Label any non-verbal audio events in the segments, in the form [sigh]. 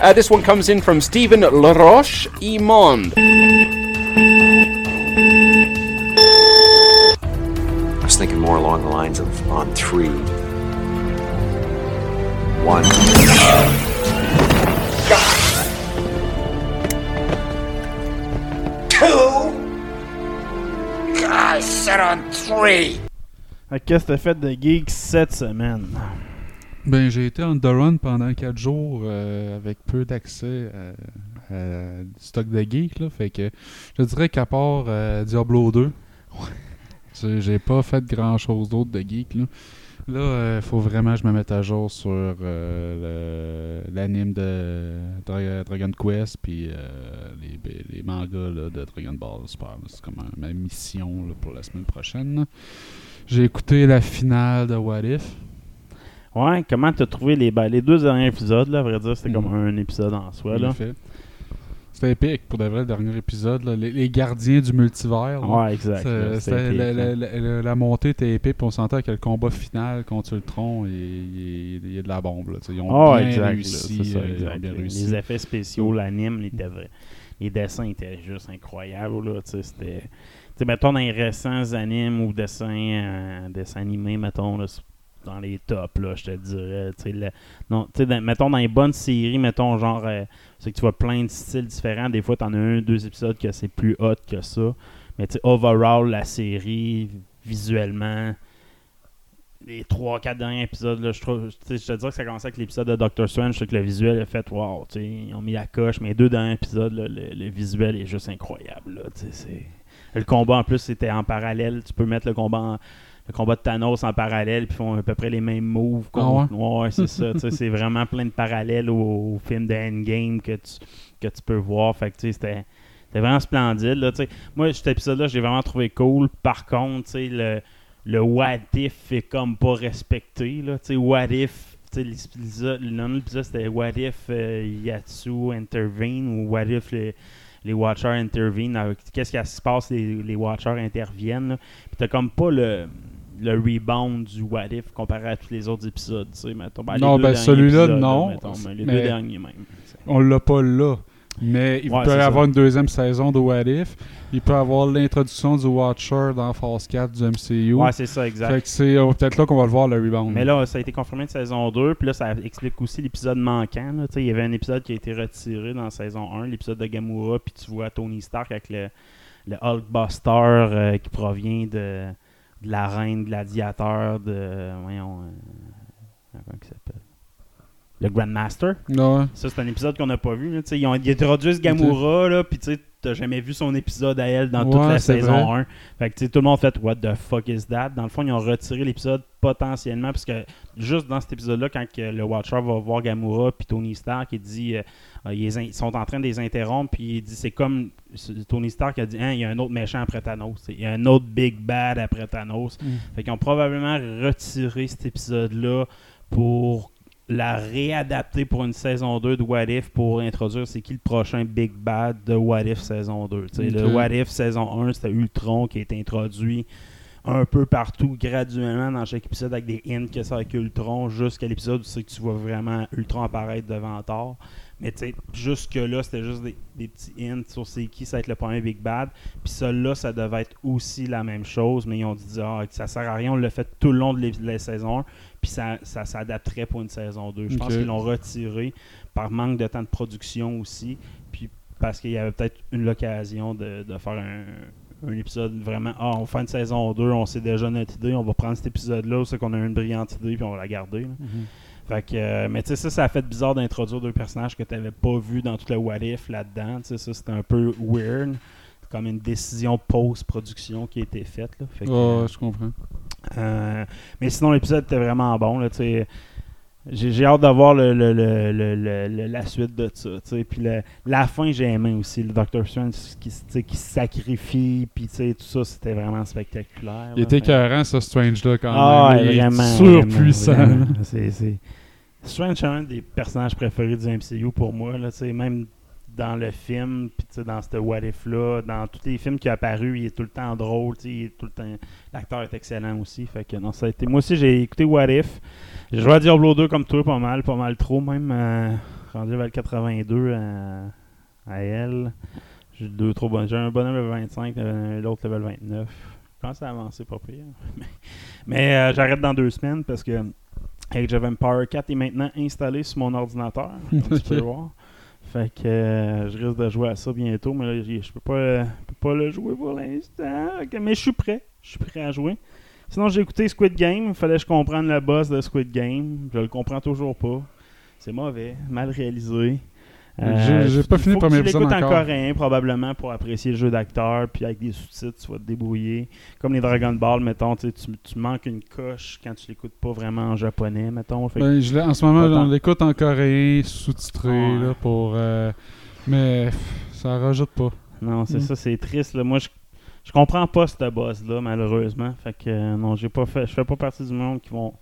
Uh, this one comes in from Stephen Laroche Imond. I was thinking more along the lines of on three. One. Two. I said on three. I guess que t'as fait de geek cette semaine? Ben, j'ai été on the run pendant 4 jours euh, avec peu d'accès à, à du stock de geek. Là, fait que je dirais qu'à part euh, Diablo 2, j'ai- pas fait grand chose d'autre de geek. Là, là il faut vraiment que je me mette à jour sur euh, l'anime de Dra- Dragon Quest puis euh, les, les mangas là, de Dragon Ball Super. C'est comme un- ma mission pour la semaine prochaine. J'ai écouté la finale de What If. Ouais, comment t'as trouvé les, ben, les deux derniers épisodes, là, à vrai dire, c'était Mm. comme un épisode en soi, là. C'était épique pour de vrai le dernier épisode. là. Les, les gardiens du multivers. là. Ouais, exact. C'était- la, montée était épique. puis on sentait que le combat final contre Ultron, il, il- il y a de la bombe. Là. Ils ont Ah, bien exact, réussi. ça, euh, ils ont bien Les réussi. effets spéciaux, l'anime, les, les dessins étaient juste incroyables. Là, c'était, mettons, dans les récents animes ou dessins, euh, dessins animés, mettons, là, dans les tops, là, je te dirais. non, mettons, dans les bonnes séries, mettons, genre, euh, c'est que tu vois plein de styles différents. Des fois, tu en as un, deux épisodes que c'est plus hot que ça. Mais tu overall, la série, visuellement, les 3-4 derniers épisodes, là, je, trouve, je te dirais que ça commençait avec l'épisode de Doctor Strange, je que le visuel a fait wow, ils ont mis la coche, mais les deux derniers épisodes, le, le visuel est juste incroyable. Là, le combat en plus c'était en parallèle, tu peux mettre le combat en- le combat de Thanos en parallèle, puis font à peu près les mêmes moves. Ah ouais, c'est ça. [laughs] c'est vraiment plein de parallèles au, au film de Endgame que tu, que tu peux voir. Fait que, tu sais, c'était vraiment splendide. Là. Moi, cet épisode-là, j'ai vraiment trouvé cool. Par contre, le, le what if est comme pas respecté. Là, what if, le nom de l'épisode c'était what if euh, Yatsu intervene ou what if les, les Watchers interviennent. Euh, Qu'est-ce qui se passe les, les Watchers interviennent. Puis t'as comme pas le le rebound du What If comparé à tous les autres épisodes, tu sais, mettons. Ben, Non, ben, celui-là, non. mettons, les deux derniers même. On l'a pas là. Mais il Ouais, peut ça. avoir une deuxième saison de What If. Il peut y avoir l'introduction du Watcher dans Phase 4 du MCU. Ouais, c'est ça, exact. Fait que c'est euh, peut-être là qu'on va le voir, le rebound. Mais là, ça a été confirmé de saison 2, puis là, ça explique aussi l'épisode manquant. là. Il y avait un épisode qui a été retiré dans saison 1, l'épisode de Gamora, puis tu vois Tony Stark avec le, le Hulkbuster euh, qui provient de, de la reine gladiateur de. Voyons. euh, comment il s'appelle? Le Grandmaster. Ouais. Ça, c'est un épisode qu'on n'a pas vu. là. Tu sais, Ils ont ils introduisent Gamora, là, puis tu sais, t'as jamais vu son épisode à elle dans toute la saison vrai. 1. Fait que tu sais, tout le monde fait What the fuck is that? Dans le fond, ils ont retiré l'épisode potentiellement, parce que juste dans cet épisode-là, quand que le Watcher va voir Gamora puis Tony Stark, il dit euh, euh, ils, in- sont en train de les interrompre, puis il dit c'est comme Tony Stark a dit Hein, il y a un autre méchant après Thanos, il y a un autre big bad après Thanos. Mm. Fait qu'ils ont probablement retiré cet épisode-là pour la réadapter pour une saison 2 de What If pour introduire c'est qui le prochain Big Bad de What If saison 2. Tu sais, Le. What If saison 1, c'était Ultron qui a été introduit un peu partout graduellement dans chaque épisode avec des hints que ça avec Ultron jusqu'à l'épisode où c'est que tu vois vraiment Ultron apparaître devant Thor. Mais tu sais, jusque-là, c'était juste des, des petits hints sur c'est qui ça va être le premier Big Bad. Puis celui-là, ça devait être aussi la même chose, mais ils ont dit ah, que ça sert à rien, on l'a fait tout le long de la saison 1, puis ça, ça s'adapterait pour une saison 2. Je pense qu'ils l'ont retiré par manque de temps de production aussi, puis parce qu'il y avait peut-être une occasion de, de faire un, un épisode vraiment ah, on fait une saison 2, on sait déjà notre idée, on va prendre cet épisode-là, c'est qu'on a une brillante idée, puis on va la garder. Fait que, euh, mais tu sais, ça, ça a fait bizarre d'introduire deux personnages que tu n'avais pas vu dans tout le What If là-dedans. Tu sais, ça, c'était un peu weird. C'est comme une décision post-production qui a été faite. Là. Fait que, Ouais, je comprends. euh, mais sinon, l'épisode était vraiment bon. Là. J'ai j'ai hâte de voir le, le- le- la suite de ça. tu sais. Puis la fin, j'ai aimé aussi. Le Doctor Strange qui, qui se sacrifie. Puis tout ça, c'était vraiment spectaculaire. Il là. était écœurant, ce Strange-là, quand Ah, même. Il est vraiment. surpuissant. vraiment, là. vraiment. C'est- c'est- Strange, c'est un des personnages préférés du MCU pour moi. Là, même dans le film, puis dans ce What If-là, dans tous les films qui ont apparu, il est tout le temps drôle. est. L'acteur est excellent aussi. Fait que, non, ça a été... Moi aussi, j'ai écouté What If. J'ai joué à Diablo 2 comme toi, pas mal, pas mal trop même. euh, rendu vers le 82 à, à elle. J'ai deux trop bonnes. J'ai un bonhomme level 25, euh, l'autre level 29. Je pense à avancer pas pire. [laughs] Mais euh, j'arrête dans deux semaines parce que Age of Empire 4 est maintenant installé sur mon ordinateur. [laughs] comme tu peux voir. Fait que euh, je risque de jouer à ça bientôt, mais là, je peux pas, euh, peux pas le jouer pour l'instant. Mais je suis prêt. Je suis prêt à jouer. Sinon, j'ai écouté Squid Game. Il fallait que je comprenne le boss de Squid Game. Je le comprends toujours pas. C'est mauvais, mal réalisé. J'ai- j'ai pas fini le premier tu épisode l'écoutes en encore. coréen, probablement, pour apprécier le jeu d'acteur. Puis avec des sous-titres, tu vas te débrouiller. Comme les Dragon Ball, mettons, tu, tu tu manques une coche quand tu l'écoutes pas vraiment en japonais, mettons. Fait Ben, je en ce moment, on l'écoute en coréen, sous-titré, Ouais. là, pour... euh, mais pff, ça rajoute pas. Non, c'est Mm. ça, c'est triste. là. Moi, je, je comprends pas ce boss-là, malheureusement. Fait que euh, non, j'ai pas fait. Je fais pas partie du monde qui vont,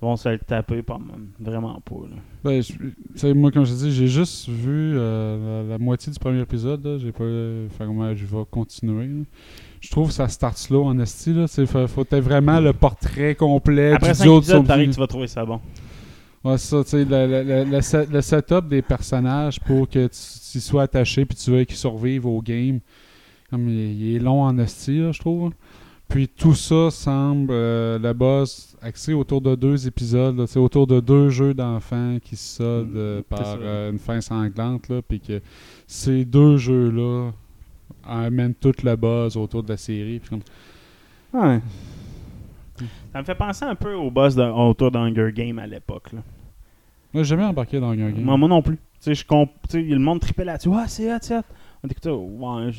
vont se le taper, pas même. Vraiment pas. là. Ben, je- moi, comme je dis, j'ai juste vu euh, la, la moitié du premier épisode. J'ai pas. moi, je vais continuer. là. Je trouve que ça start slow en esti. C'est- Faut, faut être vraiment le portrait complet Après du 5 duo de épisodes, son pareil, vie. tu vas trouver ça bon. Ouais, c'est ça, tu sais, le, le- le- le set- le setup des personnages pour que tu, sois attaché puis tu veux qu'ils survivent au game. Comme il, il est long en esti, là, je trouve. Puis tout ça semble, euh, la base, axé autour de deux épisodes, sais, autour de deux jeux d'enfants qui se soldent euh, Mm, c'est par euh, une fin sanglante, là, puis que ces deux jeux-là amènent toute la base autour de la série. puis comme- Ouais. Ça me fait penser un peu au boss de, autour d'Hunger Game à l'époque. là. Moi, j'ai jamais embarqué dans un game. Moi, moi non plus. Tu sais, je comp- tu sais, le monde tripait là-dessus. Ah, c'est hot, c'est hot. On écoutait, ouais,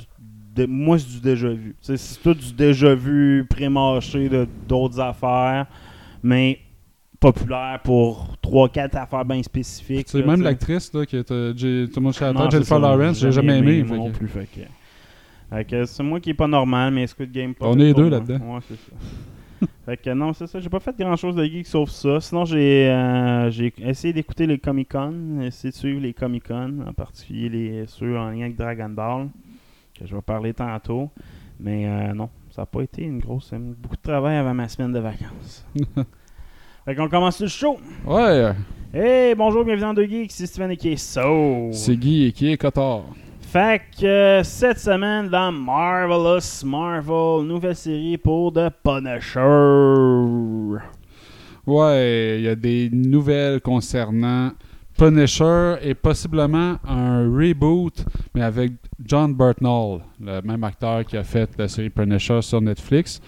moi, c'est du déjà vu. C'est tout du déjà vu, pré-mâché de d'autres affaires, mais populaire pour 3-4 affaires bien spécifiques. Là, même l'actrice, qui la Non, tête, c'est Jennifer Lawrence, j'ai jamais aimé. moi non que- plus. Fait que, c'est moi qui est pas normal, mais Squid Game pas On est deux là-dedans. Ouais, c'est ça. [laughs] fait que non, c'est ça. J'ai pas fait grand chose de geek sauf ça. Sinon, j'ai euh, j'ai essayé d'écouter les Comic Con, essayé de suivre les Comic Con, en particulier les ceux en lien avec Dragon Ball, que je vais parler tantôt. Mais euh, non, ça n'a pas été une grosse. beaucoup de travail avant ma semaine de vacances. [laughs] fait qu'on commence le show. Ouais, Hey, bonjour, bienvenue dans Deux Geeks, c'est Steven et So. c'est Guy et qui est Cotard. Fait que euh, cette semaine dans Marvelous Marvel, nouvelle série pour The Punisher. Ouais, il y a des nouvelles concernant Punisher et possiblement un reboot, mais avec John Burtnall, le même acteur qui a fait la série Punisher sur Netflix.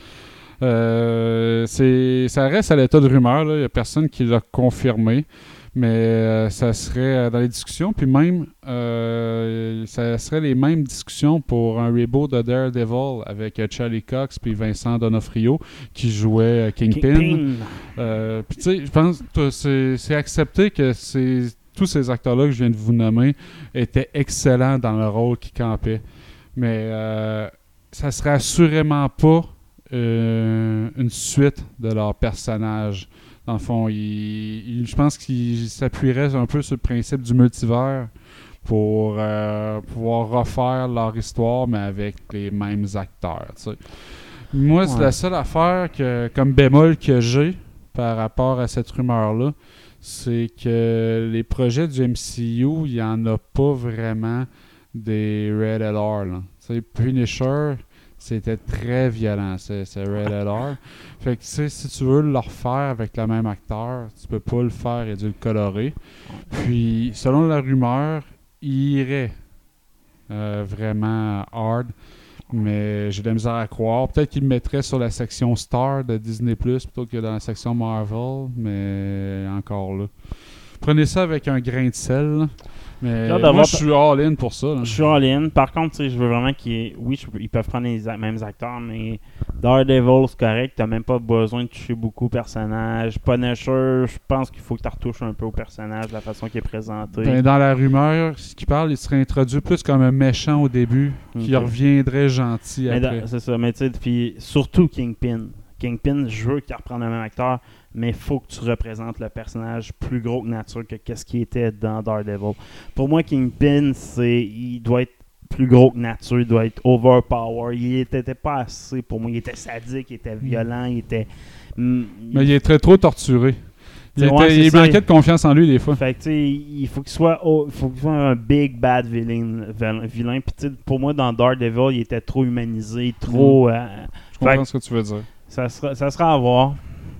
Euh, c'est, ça reste à l'état de rumeur, il n'y a personne qui l'a confirmé, mais euh, ça serait euh, dans les discussions, puis même, euh, ça serait les mêmes discussions pour un reboot de Daredevil avec Charlie Cox puis Vincent Donofrio qui jouait Kingpin. Kingpin. Puis tu sais, je pense que c'est c'est accepté que ces- tous ces acteurs-là que je viens de vous nommer étaient excellents dans le rôle qu'ils campaient. Mais euh, ça serait assurément pas euh, une suite de leur personnage. Dans le fond, il- il- je pense qu'ils s'appuieraient un peu sur le principe du multivers pour euh, pouvoir refaire leur histoire, mais avec les mêmes acteurs. Moi, c'est la seule affaire que, comme bémol que j'ai par rapport à cette rumeur-là, c'est que les projets du MCU, il n'y en a pas vraiment des Red LR. Là. Punisher, c'était très violent, c'est Red LR. [laughs] Fait que si tu veux le refaire avec le même acteur, tu peux pas le faire et dû le colorer. Puis, selon la rumeur, il irait euh, vraiment hard. Mais j'ai de la misère à croire. Peut-être qu'il le mettrait sur la section Star de Disney Plus plutôt que dans la section Marvel, mais encore là. prenez ça avec un grain de sel. Mais moi, je suis all-in pour ça. là. Je suis all-in. Par contre, je veux vraiment qu'ils. Oui, je- ils peuvent prendre les mêmes acteurs, mais Daredevil, c'est correct. T'as même pas besoin de toucher beaucoup au personnage. Punisher, je pense qu'il faut que tu retouches un peu au personnage, la façon qu'il est présenté. Ben, dans la rumeur, ce qui parle, il serait introduit plus comme un méchant au début, qui reviendrait gentil après. C'est ça, mais tu sais, puis surtout Kingpin. Kingpin, je veux qu'il reprenne le même acteur, mais il faut que tu représentes le personnage plus gros que nature que qu'est-ce qui était dans Daredevil. Pour moi, Kingpin, c'est il doit être plus gros que nature, il doit être overpower. Il était, était pas assez pour moi. Il était sadique, il était violent, il était. mm, Mais il est très trop torturé. Il, ouais, manquait de confiance en lui des fois. Fait que, il faut qu'il soit, oh, il faut qu'il soit un big bad villain. vil- vilain. Puis, pour moi, dans Daredevil, il était trop humanisé, trop. euh, Je comprends fait- ce que tu veux dire. ça sera, ça sera à voir.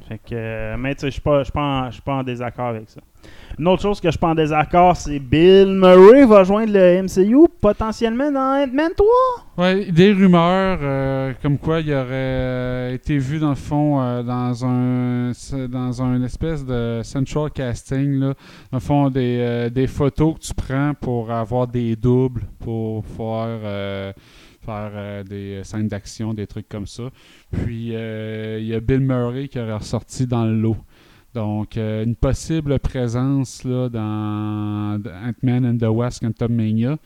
Fait que, mais tu sais, je suis pas, pas, en- désaccord avec ça. Une autre chose que je suis pas en désaccord, c'est Bill Murray va joindre le MCU potentiellement dans Ant-Man 3. Ouais, des rumeurs euh, comme quoi il aurait euh, été vu dans le fond euh, dans un dans un espèce de central casting là, dans le fond des, des photos que tu prends pour avoir des doubles pour faire faire euh, des scènes d'action, des trucs comme ça. Puis euh, il y a Bill Murray qui aurait ressorti dans le lot. Donc, euh, une possible présence là, dans Ant-Man and the Wasp Quantumania.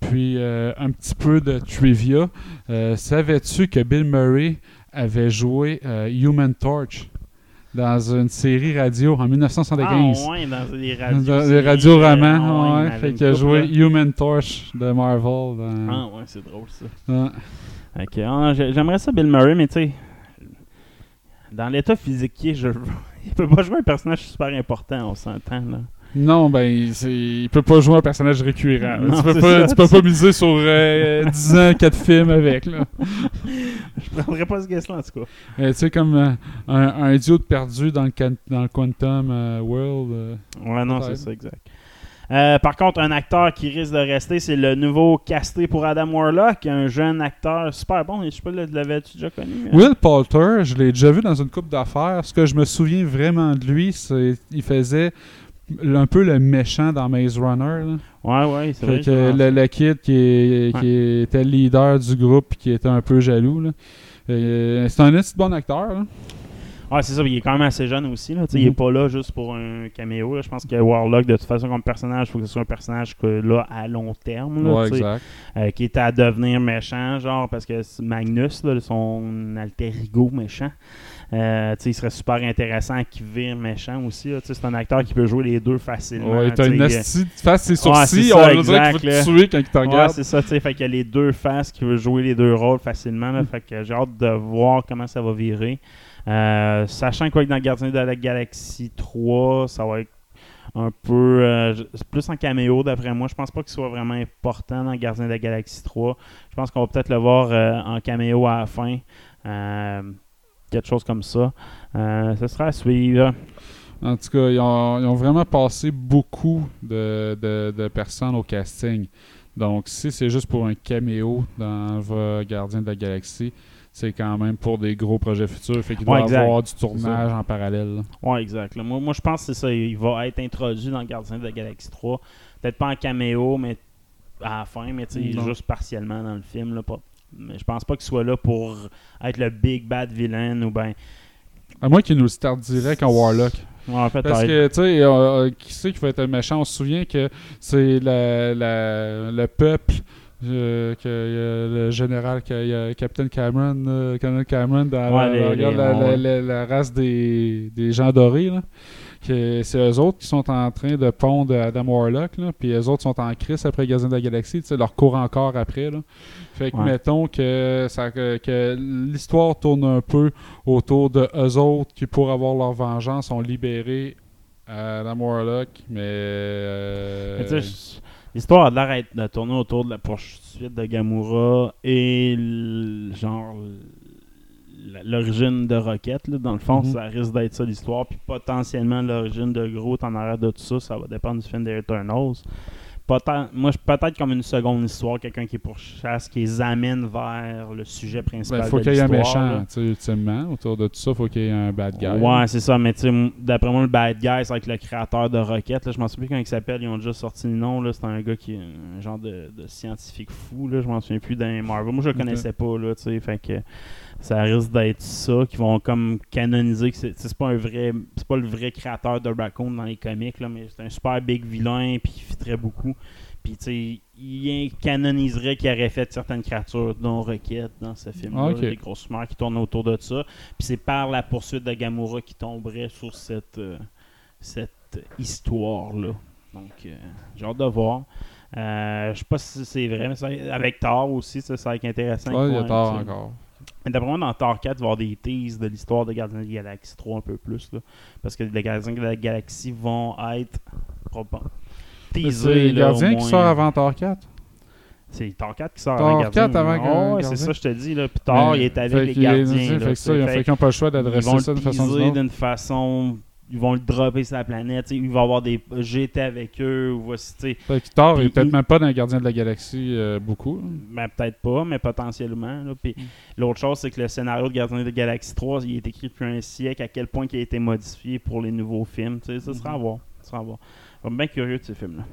Puis, un petit peu de trivia. Savais-tu que Bill Murray avait joué Human Torch? Dans une série radio en 1975? Ah ouais, dans les radios. Dans les radios Ah romans, ouais, fait qu'il a joué. Human Torch de Marvel. dans- Ah ouais, c'est drôle ça. Ouais. Ok, ah, j'ai- j'aimerais ça Bill Murray, mais tu sais, dans l'état physique qu'il est, je, [laughs] il peut pas jouer un personnage super important, on s'entend là. Non, ben, il peut pas jouer un personnage récurrent. Non, tu peux pas, ça. tu peux pas [laughs] miser sur euh, 10 ans, 4 films avec. Là. Je prendrais pas ce guess-là en tout cas. Euh, tu sais, comme euh, un, un idiot perdu dans le, dans le Quantum euh, World. euh. Ouais, non, c'est ça, exact. Euh, par contre, un acteur qui risque de rester, c'est le nouveau casté pour Adam Warlock, un jeune acteur super bon. Je sais pas, l'avais-tu déjà connu? hein? Will Poulter, je l'ai déjà vu dans une coupe d'affaires. Ce que je me souviens vraiment de lui, c'est qu'il faisait un peu le méchant dans Maze Runner. là. Ouais, ouais, c'est vrai. Que le, le kid qui, est- qui était le leader du groupe et qui était un peu jaloux. là. Euh, c'est un petit bon acteur. là. Ouais, c'est ça, il est quand même assez jeune aussi. Là, Il est Mhm. pas là juste pour un caméo. là. Je pense que Warlock, de toute façon, comme personnage, il faut que ce soit un personnage que, là, à long terme. là, Ouais, exact. euh, qui est à devenir méchant, genre, parce que c'est Magnus, là, son alter ego méchant, euh, il serait super intéressant qu'il vire méchant aussi. C'est un acteur qui peut jouer les deux facilement. Ouais, t'as une asti face ses Ouais, sourcils, c'est ça, on dirait qu'il exact, te tuer quand il te Ouais, regarde. c'est ça, tu sais. Fait qu'il y a les deux faces qui veut jouer les deux rôles facilement. Mm. Fait que j'ai hâte de voir comment ça va virer. Euh, sachant que dans Gardien de la Galaxie 3, ça va être un peu euh, c'est plus en caméo d'après moi. Je pense pas qu'il soit vraiment important dans Gardien de la Galaxie 3. Je pense qu'on va peut-être le voir euh, en caméo à la fin. Quelque chose comme ça. Euh, ce sera à suivre. En tout cas, ils ont, ils ont vraiment passé beaucoup de, de- de personnes au casting. Donc, si c'est juste pour un caméo dans Gardien de la Galaxie, c'est quand même pour des gros projets futurs. Fait qu'il doit y avoir du tournage en parallèle. Ouais, exact. là. Moi, moi je pense que c'est ça. Il va être introduit dans Gardien de la Galaxie 3. Peut-être pas en caméo, mais à la fin, mais juste partiellement dans le film. Là, pas- Mais je pense pas qu'il soit là pour être le big bad villain ou ben. À moins qu'ils nous le start direct en Warlock. Ouais, peut-être. Parce que, tu sais, euh, qui c'est qui va être méchant? On se souvient que c'est la- la- le peuple, euh, que euh, le général, que, euh, Captain Cameron, euh, Colonel Cameron, dans Ouais, la, les- regarde les- la, la- ouais. la- la race des, des gens dorés, là. Que c'est eux autres qui sont en train de pondre Adam Warlock, là, puis eux autres sont en crise après Gardien de la Galaxie, tu sais, leur court encore après, là. Fait que, Ouais. mettons que, ça, que, l'histoire tourne un peu autour de eux autres qui, pour avoir leur vengeance, ont libéré euh, Adam Warlock, mais... euh, Mais L'histoire a l'air de tourner autour de la poursuite de Gamora et genre l'origine de Rocket. là. Dans le fond, Mhm. ça risque d'être ça l'histoire. Puis potentiellement l'origine de Groot en arrière de tout ça, ça va dépendre du film des Eternals. Peut-être, moi, peut-être comme une seconde histoire, quelqu'un qui est pour chasse, qui les amène vers le sujet principal. Ben, faut de qu'il y ait un méchant, là. tu sais, ultimement. Autour de tout ça, faut qu'il y ait un bad guy. Ouais, c'est ça, mais tu sais, m- d'après moi, le bad guy, c'est avec le créateur de Rocket. Là, je m'en souviens plus comment il s'appelle, ils ont déjà sorti le nom. C'est un gars qui est un genre de, de scientifique fou. Là, je m'en souviens plus d'un Marvel. Moi, je le connaissais pas, là, fait que ça risque d'être ça, qui vont comme canoniser que c'est pas un vrai. C'est pas le vrai créateur de Raccoon dans les comics, là, mais c'est un super big vilain, puis il fitterait beaucoup. Puis, tu sais, il canoniserait qu'il aurait fait certaines créatures, dont Rocket, dans ce film-là. Ah, ok. Des grosses mères qui tournent autour de ça. Puis c'est par la poursuite de Gamora qui tomberait sur cette, euh, cette histoire-là. Donc, euh, j'ai hâte de voir. Euh, je sais pas si c'est vrai, mais ça- avec Thor aussi, ça, ça va être intéressant. Ouais, il y a sais. encore. Mais d'après moi, dans Thor 4, il va y avoir des teases de l'histoire de Gardiens de la Galaxie 3 un peu plus. Là, parce que les Gardiens de la Galaxie vont être teasés. les là, au gardiens qui sort avant Thor 4. C'est Thor 4 qui sort Thor avant Gardien. 4 avant ouais, c'est ça, je te dis. Là. Puis Thor, il est avec les est- gardiens. c'est- là, fait qu'ils n'ont pas le choix d'adresser ça d'une façon d'une façon. Ils vont le dropper sur la planète. Il va y avoir des. J'étais avec eux. Ou voici, Thor Puis est peut-être il- même pas dans les Gardiens de la Galaxie euh, beaucoup. Ben, peut-être pas, mais potentiellement. Puis l'autre chose, c'est que le scénario de Gardien de la Galaxie 3, il est écrit depuis un siècle, à quel point il a été modifié pour les nouveaux films. Ça sera à voir. Ça sera à voir. Je suis bien curieux de ces films-là.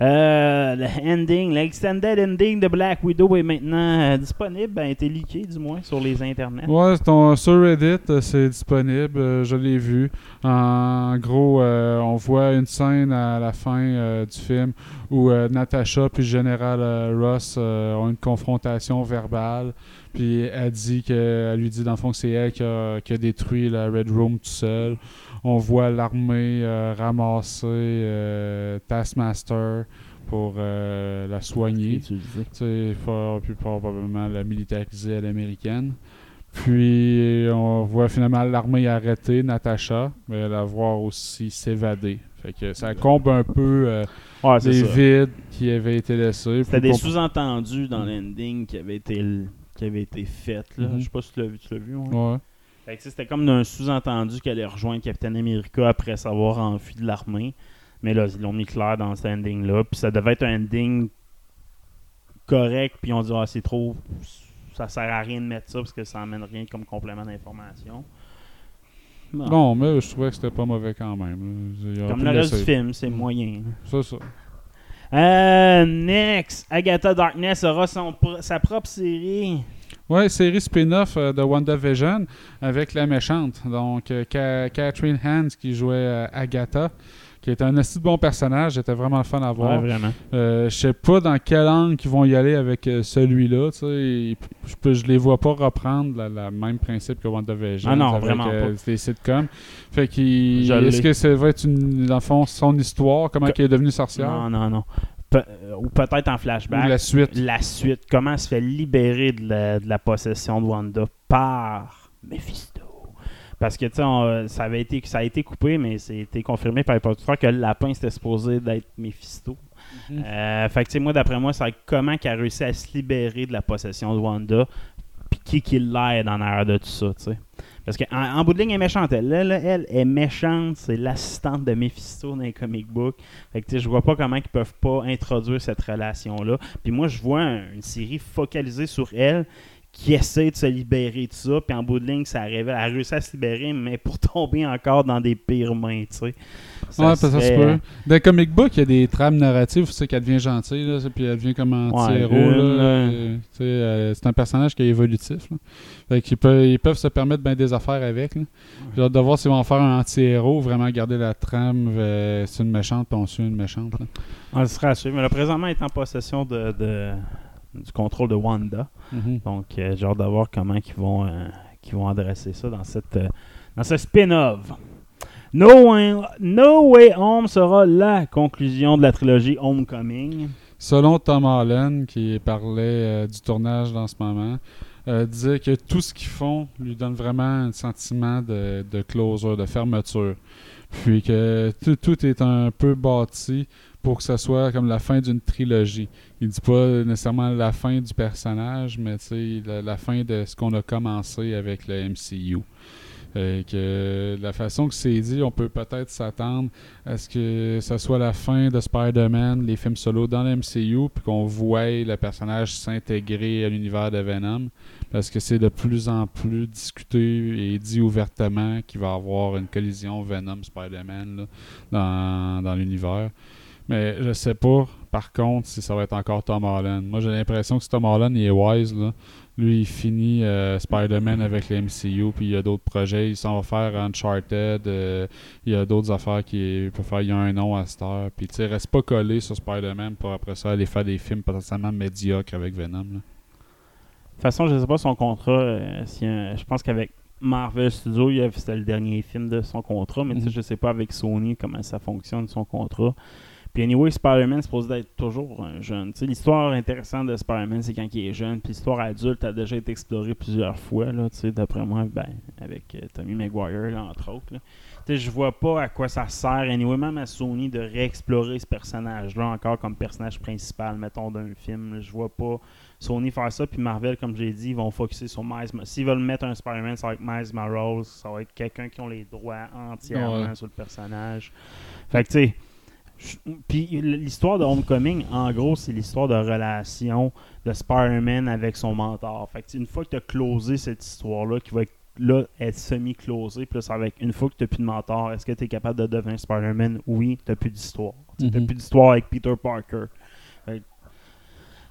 Euh, le ending, l'extended ending de Black Widow est maintenant euh, disponible, ben, a été leaké du moins sur les internets. Ouais, ton, sur Reddit, euh, c'est disponible. je l'ai vu. En gros, on voit une scène à la fin du film où Natasha puis le général Ross ont une confrontation verbale. Puis elle dit que, elle lui dit dans le fond que c'est elle qui a, qui a détruit la Red Room tout seul. On voit l'armée euh, ramasser euh, Taskmaster pour euh, la soigner. Utilisé. Tu sais, fort- plus probablement la militariser à l'américaine. Puis on voit finalement l'armée arrêter Natasha, mais la voir aussi s'évader. Fait que ça comble un peu euh, Ouais, les ça. vides qui avaient été laissés. C'était des sous-entendus dans l'ending qui avaient été qui avaient été. Là. Mhm. Je sais pas si tu l'as vu. Tu l'as vu, ouais? Ouais. C'était comme d'un sous-entendu qu'elle allait rejoindre Captain America après s'avoir enfui de l'armée. Mais là, ils l'ont mis clair dans cet ending-là. Puis ça devait être un ending correct. Puis on dit, ah, c'est trop. Ça sert à rien de mettre ça parce que ça amène rien comme complément d'information. Bon. Non, mais je trouvais que c'était pas mauvais quand même. comme le reste du film, c'est moyen. C'est ça. Euh, next, Agatha Darkness aura son sa propre série. Ouais, série spin-off euh, de WandaVision avec la méchante. Donc, euh, Catherine Hans qui jouait euh, Agatha, qui est un assez bon personnage. J'étais vraiment fun à voir. Ouais, vraiment. Euh, je sais pas dans quel angle ils vont y aller avec celui-là. tu sais. Il- Je, je les vois pas reprendre le même principe que WandaVision. Ah non, avec, vraiment euh, des sitcoms. Fait qu'il. Est-ce que ça va être une, dans le fond son histoire, comment Que- elle est devenue sorcière? Non, non, non. Pe- euh, ou peut-être en ou flashback. la suite la suite, comment elle se fait libérer de la, de la possession de Wanda par Mephisto? Parce que, tu sais, ça, avait été, ça a été coupé, mais c'était confirmé par les producteurs que le lapin, c'était supposé d'être Mephisto. Euh, fait que, moi, d'après moi, c'est comment qu'elle a réussi à se libérer de la possession de Wanda, puis qui qui l'aide en arrière de tout ça, tu sais. Parce qu'en en bout de ligne, elle est méchante. Elle, elle, elle est méchante, c'est l'assistante de Mephisto dans les comic books. Fait que, je vois pas comment ils peuvent pas introduire cette relation-là. Puis moi, je vois un- une série focalisée sur elle qui essaie de se libérer de ça. Puis en bout de ligne, ça. Elle a réussi à se libérer, mais pour [laughs] tomber encore dans des pires mains, tu sais. Ouais, parce que ça se peut. Dans comic book, il y a des trames narratives, tu sais qu'elle devient gentille, là, puis elle devient comme un Ouais, anti-héros. là, là. euh, euh, c'est un personnage qui est évolutif. Là. Fait qu'ils peuvent, ils peuvent se permettre bien des affaires avec. là. J'ai hâte de voir s'ils vont en faire un anti-héros, vraiment garder la trame, euh, c'est une méchante, puis on suit une méchante. là. On sera à suivre. Mais là, présentement, elle est en possession de, de- du contrôle de Wanda. Mhm. Donc, euh, j'ai hâte de voir comment ils vont, euh, vont adresser ça dans, cette, euh, dans ce spin-off. No Way, no Way Home sera la conclusion de la trilogie Homecoming. Selon Tom Holland, qui parlait euh, du tournage dans ce moment, euh, disait que tout ce qu'ils font lui donne vraiment un sentiment de, de closure, de fermeture. Puis que tout, tout est un peu bâti pour que ce soit comme la fin d'une trilogie. Il dit pas nécessairement la fin du personnage, mais la, la fin de ce qu'on a commencé avec le MCU. Et que la façon que c'est dit, on peut peut-être s'attendre à ce que ça soit la fin de Spider-Man, les films solo dans le MCU, puis qu'on voie le personnage s'intégrer à l'univers de Venom. Parce que c'est de plus en plus discuté et dit ouvertement qu'il va y avoir une collision Venom-Spider-Man dans, dans l'univers. Mais je sais pas, par contre, si ça va être encore Tom Holland. Moi, j'ai l'impression que si Tom Holland il est wise, là, lui, il finit euh, Spider-Man avec le MCU, puis il y a d'autres projets. Il s'en va faire Uncharted. euh, il y a d'autres affaires qui peut faire. Il y a un nom à cette heure. Puis, tu sais, reste pas collé sur Spider-Man pour après ça aller faire des films potentiellement médiocres avec Venom. là. De toute façon, je sais pas son contrat. euh, si, je pense qu'avec Marvel Studios, c'était le dernier film de son contrat, mais tu sais, Mhm. je sais pas avec Sony comment ça fonctionne son contrat. Puis anyway, Spider-Man est supposé d'être toujours un jeune. Tu sais, l'histoire intéressante de Spider-Man, c'est quand il est jeune. Puis l'histoire adulte a déjà été explorée plusieurs fois, là, tu sais, d'après moi, ben, avec euh, Tommy Maguire, là, entre autres. là. Tu sais, je vois pas à quoi ça sert, anyway, même à Sony, de réexplorer ce personnage-là encore comme personnage principal, mettons, d'un film. Je vois pas Sony faire ça, puis Marvel, comme j'ai dit, ils vont focuser sur Miles. S'ils veulent mettre un Spider-Man, ça va être Miles Morales, ça va être quelqu'un qui ont les droits entièrement Ouais. sur le personnage. Fait que, tu sais, puis l'histoire de Homecoming, en gros, c'est l'histoire de relation de Spider-Man avec son mentor. Fait que, une fois que tu as closé cette histoire-là, qui va être là être semi-closée, plus avec une fois que tu n'as plus de mentor, est-ce que tu es capable de devenir Spider-Man? Oui, tu n'as plus d'histoire. Tu n'as Mhm. plus d'histoire avec Peter Parker.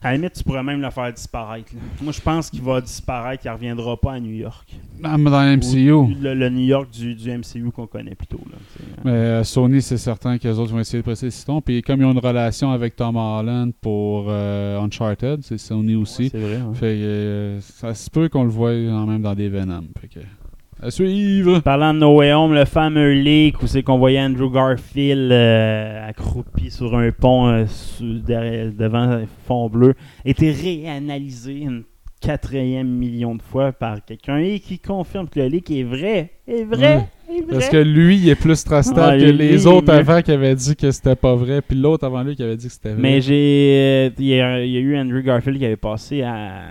À la limite, tu pourrais même le faire disparaître. là. Moi, je pense qu'il va disparaître, il ne reviendra pas à New York. Ah, mais dans le MCU. Ou le, le New York du, du MCU qu'on connaît plutôt. Là, hein. Mais euh, Sony, c'est certain qu'eux autres vont essayer de presser le citron. Puis comme ils ont une relation avec Tom Holland pour euh, Uncharted, c'est Sony aussi. C'est vrai. hein. Fait euh, ça se peut qu'on le voie quand même dans des Venom. Fait que, à suivre! Parlant de No Way Home, le fameux leak où c'est qu'on voyait Andrew Garfield euh, accroupi sur un pont euh, sous- derrière- devant un fond bleu, était réanalysé une quatrième million de fois par quelqu'un et qui confirme que le leak est vrai. Est vrai! Est vrai! Parce que lui, il est plus trustable Ouais, que les autres avant qui avaient dit que c'était pas vrai. Puis l'autre avant lui qui avait dit que c'était vrai. Mais j'ai. euh, Il y, a il y a eu Andrew Garfield qui avait passé à.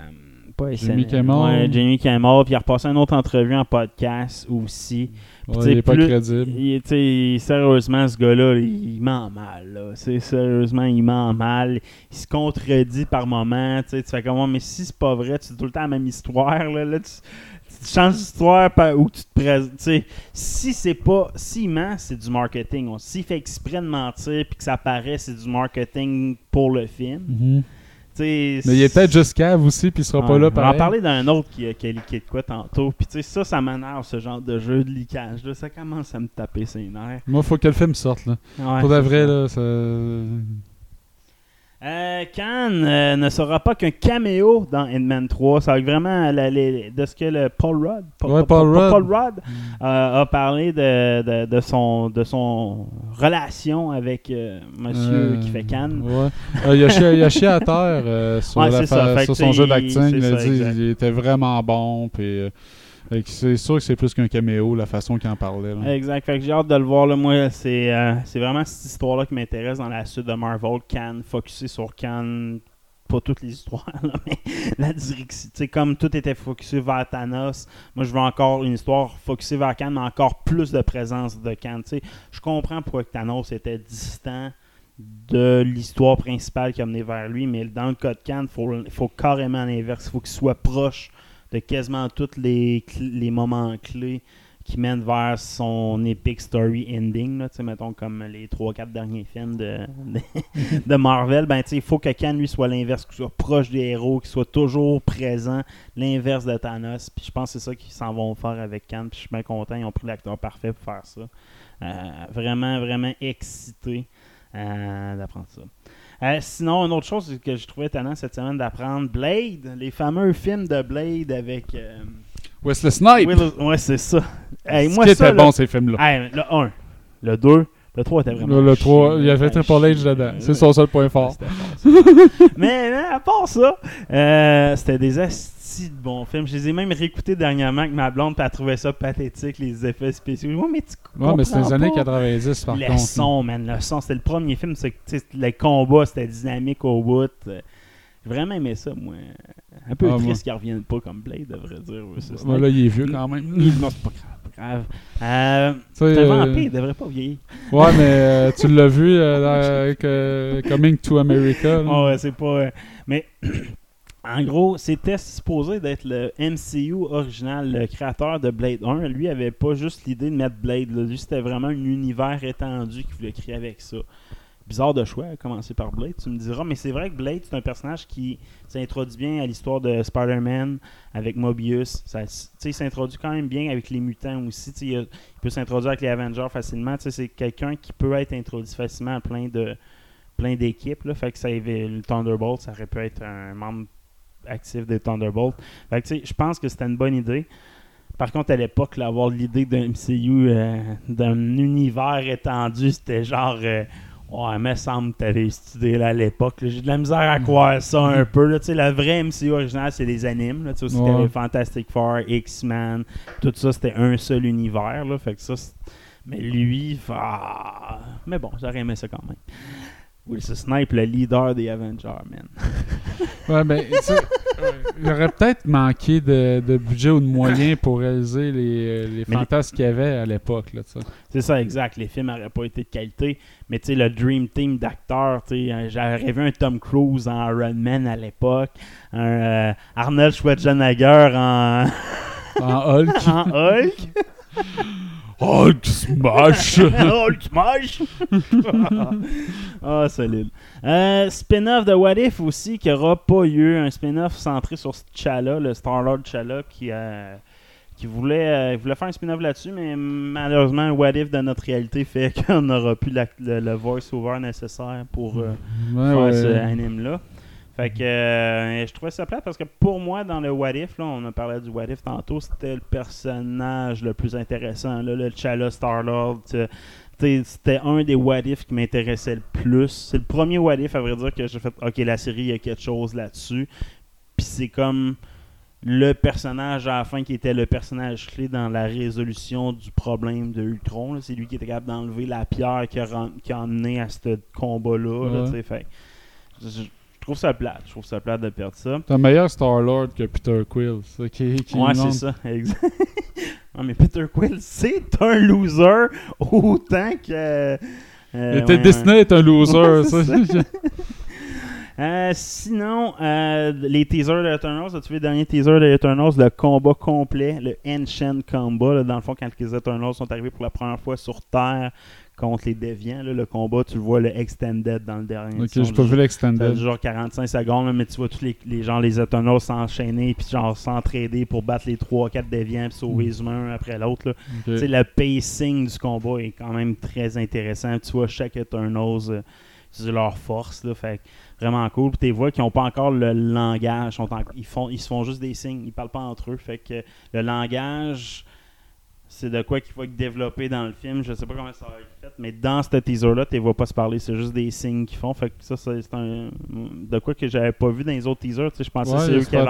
Pas SNL, Kimmel. Ouais, Jimmy Kimmel. Puis il a repassé une autre entrevue en podcast aussi. Puis, Ouais, il est pas plus- crédible. il- tu sais, sérieusement, ce gars-là, il, il ment mal. Là. Sérieusement, il ment mal. Il se contredit par moments. Tu sais, tu fais comment, mais si c'est pas vrai, tu dis tout le temps la même histoire. Là, Là, tu, tu changes d'histoire par- où tu te présentes. Tu sais, si c'est pas. S'il ment, c'est du marketing. S'il fait exprès de mentir puis que ça paraît, c'est du marketing pour le film. Mhm. Tu Mais il est peut-être juste cave aussi, puis il sera pas là On va en pareil. parler d'un autre qui, a- qui a leaké de quoi tantôt. Puis tu sais, ça, ça m'énerve, ce genre de jeu de leakage. Là. Ça commence à me taper ses nerfs. Moi, faut que le film sorte. Là. Ouais, Pour de vrai, ça. là, ça... Euh, Khan euh, ne sera pas qu'un caméo dans Endman 3. Ça va être vraiment la- les- de ce que le Paul Rudd, Ouais, Paul Rudd. Euh, a parlé de, de, de son, de son relation avec euh, monsieur qui fait Khan. Ouais. Il, a chié, il a chié à terre sur, Ouais, la ça. Sur son jeu d'acting. Il il était vraiment bon. Puis, euh, c'est sûr que c'est plus qu'un caméo, la façon qu'il en parlait. là. Exact. Fait que j'ai hâte de le voir. Là. Moi, c'est euh, vraiment cette histoire-là qui m'intéresse dans la suite de Marvel. Khan, focusé sur Khan. Pas toutes les histoires, [laughs] là, mais la direction. Comme tout était focusé vers Thanos, moi, je veux encore une histoire focusée vers Khan, mais encore plus de présence de sais, je comprends pourquoi Thanos était distant de l'histoire principale qui a mené vers lui, mais dans le cas de Khan, il faut, faut carrément l'inverse. Il faut qu'il soit proche de quasiment tous les, les moments clés qui mènent vers son epic story ending, là, mettons comme les 3-4 derniers films de, de, [laughs] de Marvel, ben, il faut que Khan lui soit l'inverse, qu'il soit proche des héros, qu'il soit toujours présent, l'inverse de Thanos. Puis je pense que c'est ça qu'ils s'en vont faire avec Khan. Puis je suis bien content, ils ont pris l'acteur parfait pour faire ça. Euh, vraiment, vraiment excité euh, d'apprendre ça. Euh, sinon, une autre chose que je trouvais étonnant cette semaine d'apprendre, Blade, les fameux films de Blade avec... euh, Wesley Snipe! Will- ouais, c'est ça. Hey, moi, ça, était là- bon, ces films-là. Hey, le 1, le 2, le 3 était vraiment. Le, le chiant, 3, il y avait Triple H dedans. C'est son seul point fort. [laughs] Mais, mais à part ça, euh, c'était des astis de bons films. Je les ai même réécoutés dernièrement avec ma blonde, puis elle trouvait ça pathétique, les effets spéciaux. Ouais, mais tu Ouais, mais c'était les années pas. 90 par Le contre. son, man, le son, c'était le premier film, c'est les combats, c'était dynamique au bout. euh, J'ai vraiment aimé ça, moi. Un peu Ah, triste qu'ils reviennent pas comme Blade, à vrai dire. ça, Ouais, là, il est vieux quand même. non, c'est pas grave. grave. Euh, c'est un euh, vampire, il devrait pas vieillir. Ouais, mais euh, [laughs] tu l'as vu euh, avec euh, Coming to America. Ah ouais, c'est pas. euh, mais [clears throat] en gros, c'était supposé d'être le MCU original, le créateur de Blade 1. Lui avait pas juste l'idée de mettre Blade. là. Lui, c'était vraiment un univers étendu qu'il voulait créer avec ça. Bizarre de choix, à commencer par Blade, tu me diras, mais c'est vrai que Blade, c'est un personnage qui s'introduit bien à l'histoire de Spider-Man avec Mobius. Il s'introduit quand même bien avec les mutants aussi. Il, peut s'introduire avec les Avengers facilement. C'est quelqu'un qui peut être introduit facilement à plein de plein d'équipes. Fait que ça le Thunderbolt, ça aurait pu être un membre actif des Thunderbolt. Fait que tu sais, je pense que c'était une bonne idée. Par contre, à l'époque, avoir l'idée d'un MCU, euh, d'un univers étendu, c'était genre. euh, ouais, me semble que t'avais étudié là à l'époque. J'ai de la misère à croire ça un peu. Là. La vraie MCU originale, c'est les animes. Là. Tu sais, aussi, Ouais. Fantastic Four, X-Men, tout ça, c'était un seul univers. Là. Fait que ça, mais lui, ah, mais bon, j'aurais aimé ça quand même. Wilson Snipe, le leader des Avengers, man. [laughs] Ouais, sais, euh, il aurait peut-être manqué de, de budget ou de moyens pour réaliser les, les Mais- fantasmes qu'il y avait à l'époque. C'est ça, exact. Les films n'auraient pas été de qualité. Mais tu sais, le Dream Team d'acteurs, tu sais, euh, j'aurais vu un Tom Cruise en Iron Man à l'époque, un euh, Arnold Schwarzenegger en, En Hulk. [laughs] en Hulk. [laughs] Hulk smash! [laughs] Hulk smash! [laughs] Ah, solide. Euh, spin-off de What If aussi, qui aura pas eu un spin-off centré sur T'Challa, le Star-Lord T'Challa, qui, euh, qui voulait, euh, voulait faire un spin-off là-dessus, mais malheureusement, What If de notre réalité fait [laughs] qu'on n'aura plus la- le, le voice-over nécessaire pour euh, Ouais, faire ouais. ce anime-là. Fait que euh, je trouvais ça plate parce que pour moi, dans le What If, là, on a parlé du What If tantôt, c'était le personnage le plus intéressant. Là, le T'Challa Star-Lord. C'était un des What If qui m'intéressait le plus. C'est le premier What If, à vrai dire, que j'ai fait Ok, la série, il y a quelque chose là-dessus. Puis c'est comme le personnage à la fin qui était le personnage clé dans la résolution du problème de Ultron. C'est lui qui était capable d'enlever la pierre qui a, qui a emmené à ce combat-là. Ouais. Fait je trouve ça plate. Je trouve ça plate de perdre ça. T'as un meilleur Star-Lord que Peter Quill. ça, qui, qui ouais, c'est ça. [laughs] Exact. Ouais, mais Peter Quill, c'est un loser autant que. euh, Il était ouais, destiné à être un loser. Ouais, ça. [laughs] Euh, sinon, euh, les teasers de Eternals, as-tu vu le dernier teaser de Eternals, le combat complet, le Ancient Combat, là, dans le fond, quand les Eternals sont arrivés pour la première fois sur Terre contre les Déviants, là, le combat, tu le vois, le Extended dans le dernier. ok, j'ai pas vu l'extended. genre 45 secondes, mais tu vois tous les, les gens, les Eternals s'enchaîner puis genre s'entraider pour battre les 3-4 déviants puis sauver les humains un après l'autre. là. Ok. Tu sais, le pacing du combat est quand même très intéressant. Tu vois chaque Eternals euh, c'est leur force. Là, fait vraiment cool. Puis tu vois qu'ils n'ont pas encore le langage. sont en- ils, font, ils se font juste des signes. Ils parlent pas entre eux. Fait que le langage, c'est de quoi qu'il faut être développé dans le film. Je sais pas comment ça va être fait, mais dans ce teaser-là, tu ne vois pas se parler. C'est juste des signes qu'ils font. Fait que ça, c'est un. De quoi que j'avais pas vu dans les autres teasers. Je pensais que Ouais, c'est eux qui avaient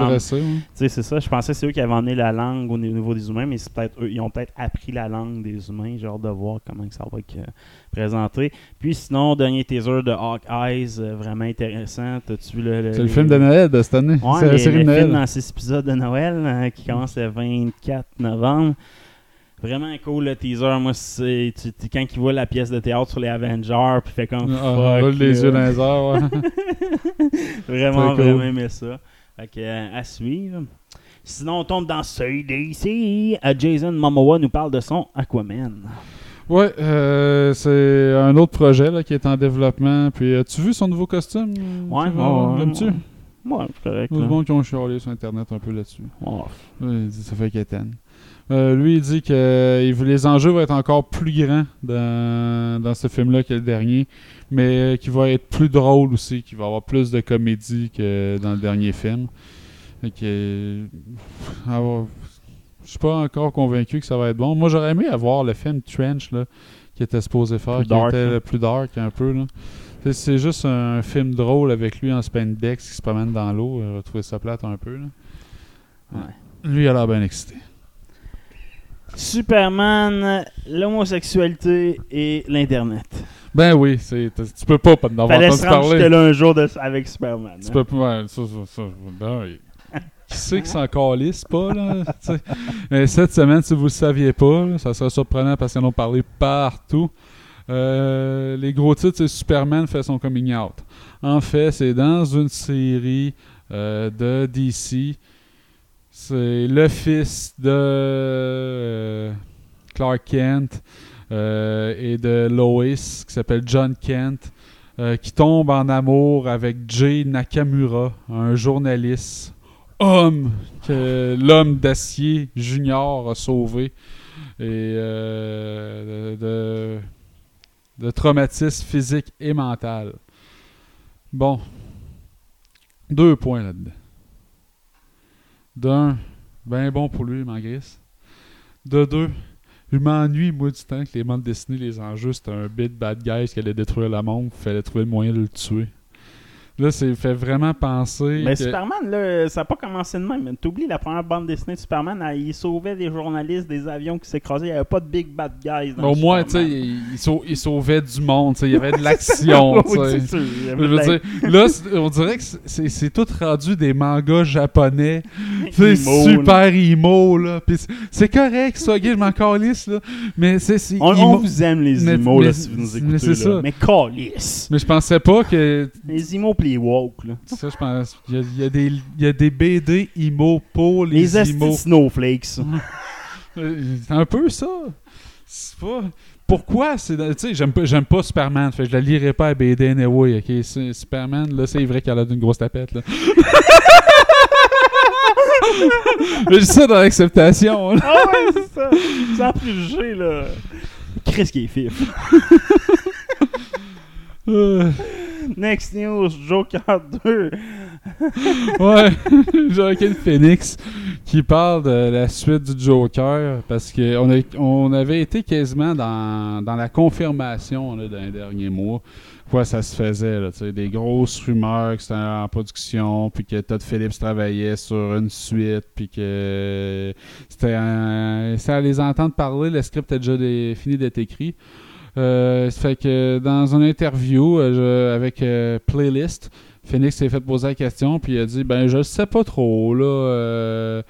c'est ça. Je pensais c'est eux qui avaient emmené la langue au niveau des humains, mais c'est peut-être eux. Ils ont peut-être appris la langue des humains. J'ai hâte de voir comment ça va être euh, présenté. Puis sinon, dernier teaser de Hawkeyes, euh, vraiment intéressant. T'as-tu le. le- C'est le film de Noël de cette année. Ouais, c'est le de Noël. film dans six épisodes de Noël euh, qui commence le 24 novembre. Vraiment cool le teaser. Moi, c'est quand il voit la pièce de théâtre sur les Avengers, puis fait comme Ah, fuck. les yeux dans les ouais. [laughs] vraiment, cool. vraiment aimé ça. Fait que, euh, à suivre. Sinon, on tombe dans CDC. Euh, Jason Momoa nous parle de son Aquaman. Ouais, euh, c'est un autre projet là, qui est en développement. Puis, as-tu vu son nouveau costume? Ouais, ouais. L'aimes-tu? Ouais, c'est correct. Là. du monde qui ont chialé sur Internet un peu là-dessus. Ouais. Ça fait qu'étenne. Euh, lui, il dit que euh, il veut- les enjeux vont être encore plus grands dans, dans ce film-là que le dernier, mais euh, qu'il va être plus drôle aussi, qu'il va avoir plus de comédie que dans le dernier film. Fait que, alors, je suis pas encore convaincu que ça va être bon. Moi, j'aurais aimé avoir le film Trench là, qui était supposé faire, Plus qui dark, était hein. le plus dark un peu. là. C'est juste un film drôle avec lui en spandex qui se promène dans l'eau. J'aurais trouvé ça plate un peu. là. Ouais. Lui, il a l'air bien excité. Superman, l'homosexualité et l'Internet. Ben oui, c'est, tu peux pas pas en Fallait se rendre parler. un jour de- avec Superman. Tu hein. peux pas. ouais, ça, ça, ça, ben oui. qui sait que c'est encore lisse, pas, là? Mais cette semaine, si vous le saviez pas, là, ça serait surprenant parce qu'ils en ont parlé partout. Euh, les gros titres, c'est Superman fait son coming out. En fait, c'est dans une série euh, de DC. C'est le fils de euh, Clark Kent euh, et de Lois, qui s'appelle John Kent, euh, qui tombe en amour avec Jay Nakamura, un journaliste homme que l'homme d'acier junior a sauvé et de, de, de traumatisme physique et mental. Bon, deux points là-dedans. D'un, ben bon pour lui, Mangris. De deux, je m'ennuie, moi, du temps que les bandes dessinées, les enjeux, c'était un bit bad guy qui allait détruire le monde, il fallait trouver le moyen de le tuer. Là, c'est fait vraiment penser. Mais que- Superman, là, ça n'a pas commencé de même. T'oublies la première bande dessinée de Superman, elle- il sauvait des journalistes, des avions qui s'écrasaient. Il n'y avait pas de big bad guys. Dans Au moins, tu sais, il, sau- il sauvait du monde, il y avait de [laughs] l'action, là, on dirait que c'est- tout rendu des mangas japonais. [laughs] C'est Emo, super emo, là. C'est- correct, ça, gay, je m'en calisse, là. Mais c'est. On, emo- on vous aime, les mais- là, si vous nous mais écoutez. c'est ça. Mais calice! Mais je pensais pas que. Les imos les woke, là. Ça, je pense. Il y a, il y a des, il y a des BD emo pour les, Les snowflakes. [laughs] C'est un peu ça. C'est pas. Pourquoi c'est tu sais j'aime pas j'aime pas Superman fait je la lirai pas à BD anyway OK? C'est- Superman là c'est vrai qu'elle a une grosse tapette là [laughs] Mais dis ça dans l'acceptation ah ouais, c'est ça. Sans préjugé, là. Chris qui est fif. [laughs] Next news, Joker [laughs] 2. ouais [laughs] Joaquin Phoenix qui parle de la suite du Joker parce que on, a- avait été quasiment dans, la confirmation là, dans les derniers mois quoi ça se faisait des grosses rumeurs que c'était en production puis que Todd Phillips travaillait sur une suite puis que c'était à les entendre parler le script était déjà fini d'être écrit euh, fait que dans une interview euh, avec euh, Playlist Phoenix s'est fait poser la question, puis il a dit Ben, je sais pas trop, là. euh,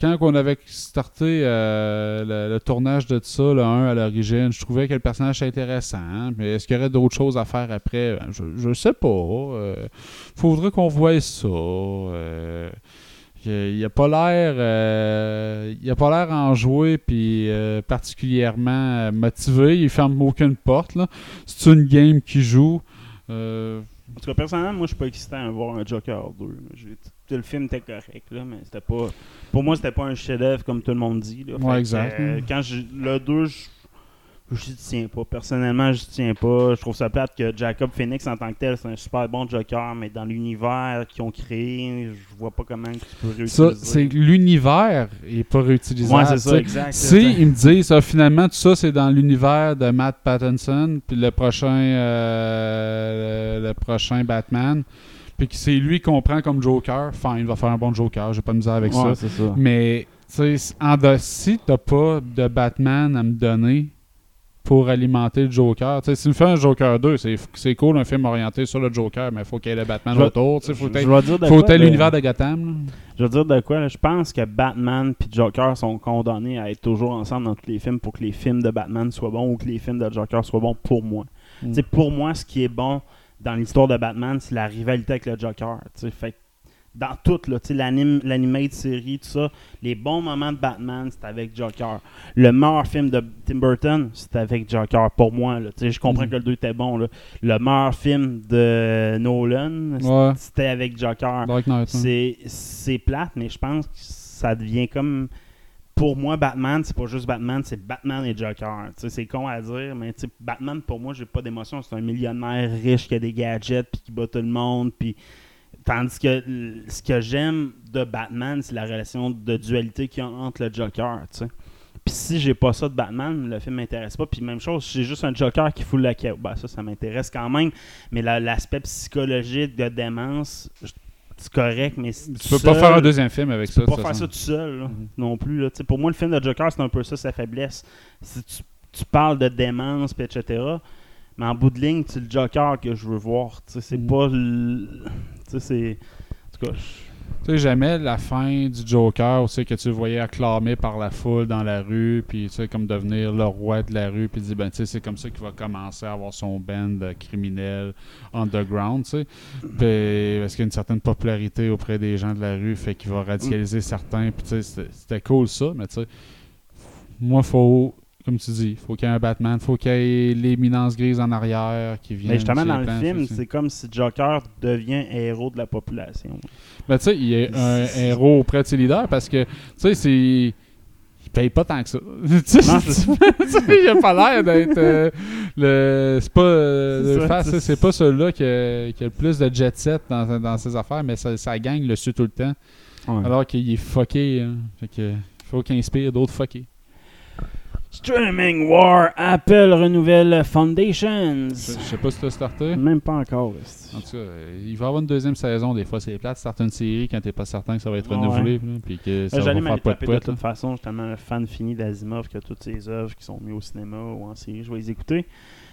quand on avait starté le, le tournage de ça, le 1 à l'origine, je trouvais que le personnage était intéressant, hein, mais est-ce qu'il y aurait d'autres choses à faire après? Ben, je, je sais pas. euh, faudrait qu'on voie ça. Il a pas l'air euh, il a pas l'air enjoué puis euh, particulièrement euh, motivé il ferme aucune porte là c'est une game qui joue euh, En tout cas, personnellement, moi, je suis pas excité à voir un Joker 2. là. J'ai- Le film était correct, là, mais c'était pas. Pour moi, c'était pas un chef-d'œuvre comme tout le monde dit. Là. Ouais, exact. quand le 2, je. J'y tiens pas. Personnellement, j'y tiens pas. Je trouve ça plate que Jacob Phoenix, en tant que tel, c'est un super bon Joker, mais dans l'univers qu'ils ont créé, je vois pas comment tu peux réutiliser. Ça, c'est l'univers est pas réutilisable. Ouais, c'est ça, exact. Si ils me disent ça, finalement tout ça c'est dans l'univers de Matt Pattinson, puis le prochain euh, le, le prochain Batman, puis que c'est lui qu'on prend comme Joker, fine, il va faire un bon Joker, j'ai pas de misère avec Ouais, ça. ça. Mais tu sais, en de, si t'as pas de Batman à me donner pour alimenter le Joker, tu sais, si tu me fais un Joker 2, c'est cool un film orienté sur le Joker, mais il faut qu'il y ait le Batman Je autour, tu sais, faut que là. l'univers de Gotham. là. Je veux dire de quoi, je pense que Batman et Joker sont condamnés à être toujours ensemble dans tous les films pour que les films de Batman soient bons ou que les films de Joker soient bons pour moi. Mm. Tu Pour moi, ce qui est bon dans l'histoire de Batman, c'est la rivalité avec le Joker. tu. Fait que dans tout, là, tu sais, l'anime, l'animate série, tout ça, les bons moments de Batman, c'est avec Joker. Le meilleur film de Tim Burton, c'est avec Joker, pour moi. Là, Tu sais, je comprends Mhm. que le 2 était bon. là. Le meilleur film de Nolan, Ouais. c'était avec Joker. Hein. C'est c'est plate, mais je pense que ça devient comme. Pour moi, Batman, c'est pas juste Batman, c'est Batman et Joker. C'est con à dire, mais Batman, pour moi, j'ai pas d'émotion. C'est un millionnaire riche qui a des gadgets puis qui bat tout le monde. Puis... Tandis que ce que j'aime de Batman, c'est la relation de dualité qu'il y a entre le Joker. Tu sais. Puis si j'ai pas ça de Batman, le film m'intéresse pas. Puis même chose, si j'ai juste un Joker qui fout la caisse, ben ça, ça m'intéresse quand même. Mais la- l'aspect psychologique de démence, c'est correct, mais si Tu peux seul, pas faire un deuxième film avec tu ça. peux de pas faire ça tout seul là, Mhm. non plus. Là. Tu Pour moi, le film de Joker, c'est un peu ça sa faiblesse. Si tu, tu parles de démence, pis etc., mais en bout de ligne, c'est le Joker que je veux voir. Tu C'est Mhm. pas. le- Tu sais, c'est. En tout cas, Tu sais, jamais la fin du Joker, où que tu le voyais acclamé par la foule dans la rue, puis tu sais, comme devenir le roi de la rue, puis dire, ben, tu sais, c'est comme ça qu'il va commencer à avoir son band de criminels underground, tu sais. Puis, parce qu'il y a une certaine popularité auprès des gens de la rue, fait qu'il va radicaliser certains, puis tu sais, c'était cool ça, mais tu sais, moi, faut, comme tu dis, faut qu'il y ait un Batman, faut qu'il y ait l'éminence grise en arrière qui vient. Mais justement, dans le film, c'est comme si Joker devient héros de la population. Ben, tu sais, il est un héros auprès de ses leaders parce que, tu sais, c'est. Il paye pas tant que ça. [laughs] [laughs] Tu sais, il a pas l'air d'être. euh, le. C'est pas. euh, C'est ça, pas celui-là qui a, qui a le plus de jet set dans, dans ses affaires, mais sa, sa gang le suit tout le temps. Ouais. Alors qu'il est fucké. hein. Fait que. Il faut qu'il inspire d'autres fuckés. Streaming War, Apple renouvelle Foundations. Je, je sais pas si t'as starté. Même pas encore. En tout cas, euh, il va y avoir une deuxième saison. Des fois, c'est plate. Starter une série quand t'es pas certain que ça va être renouvelé. Puis que ça va J'allais faire pas de toute façon. Je suis tellement un fan fini d'Asimov que toutes ses œuvres qui sont mises au cinéma ou en série, je vais les écouter.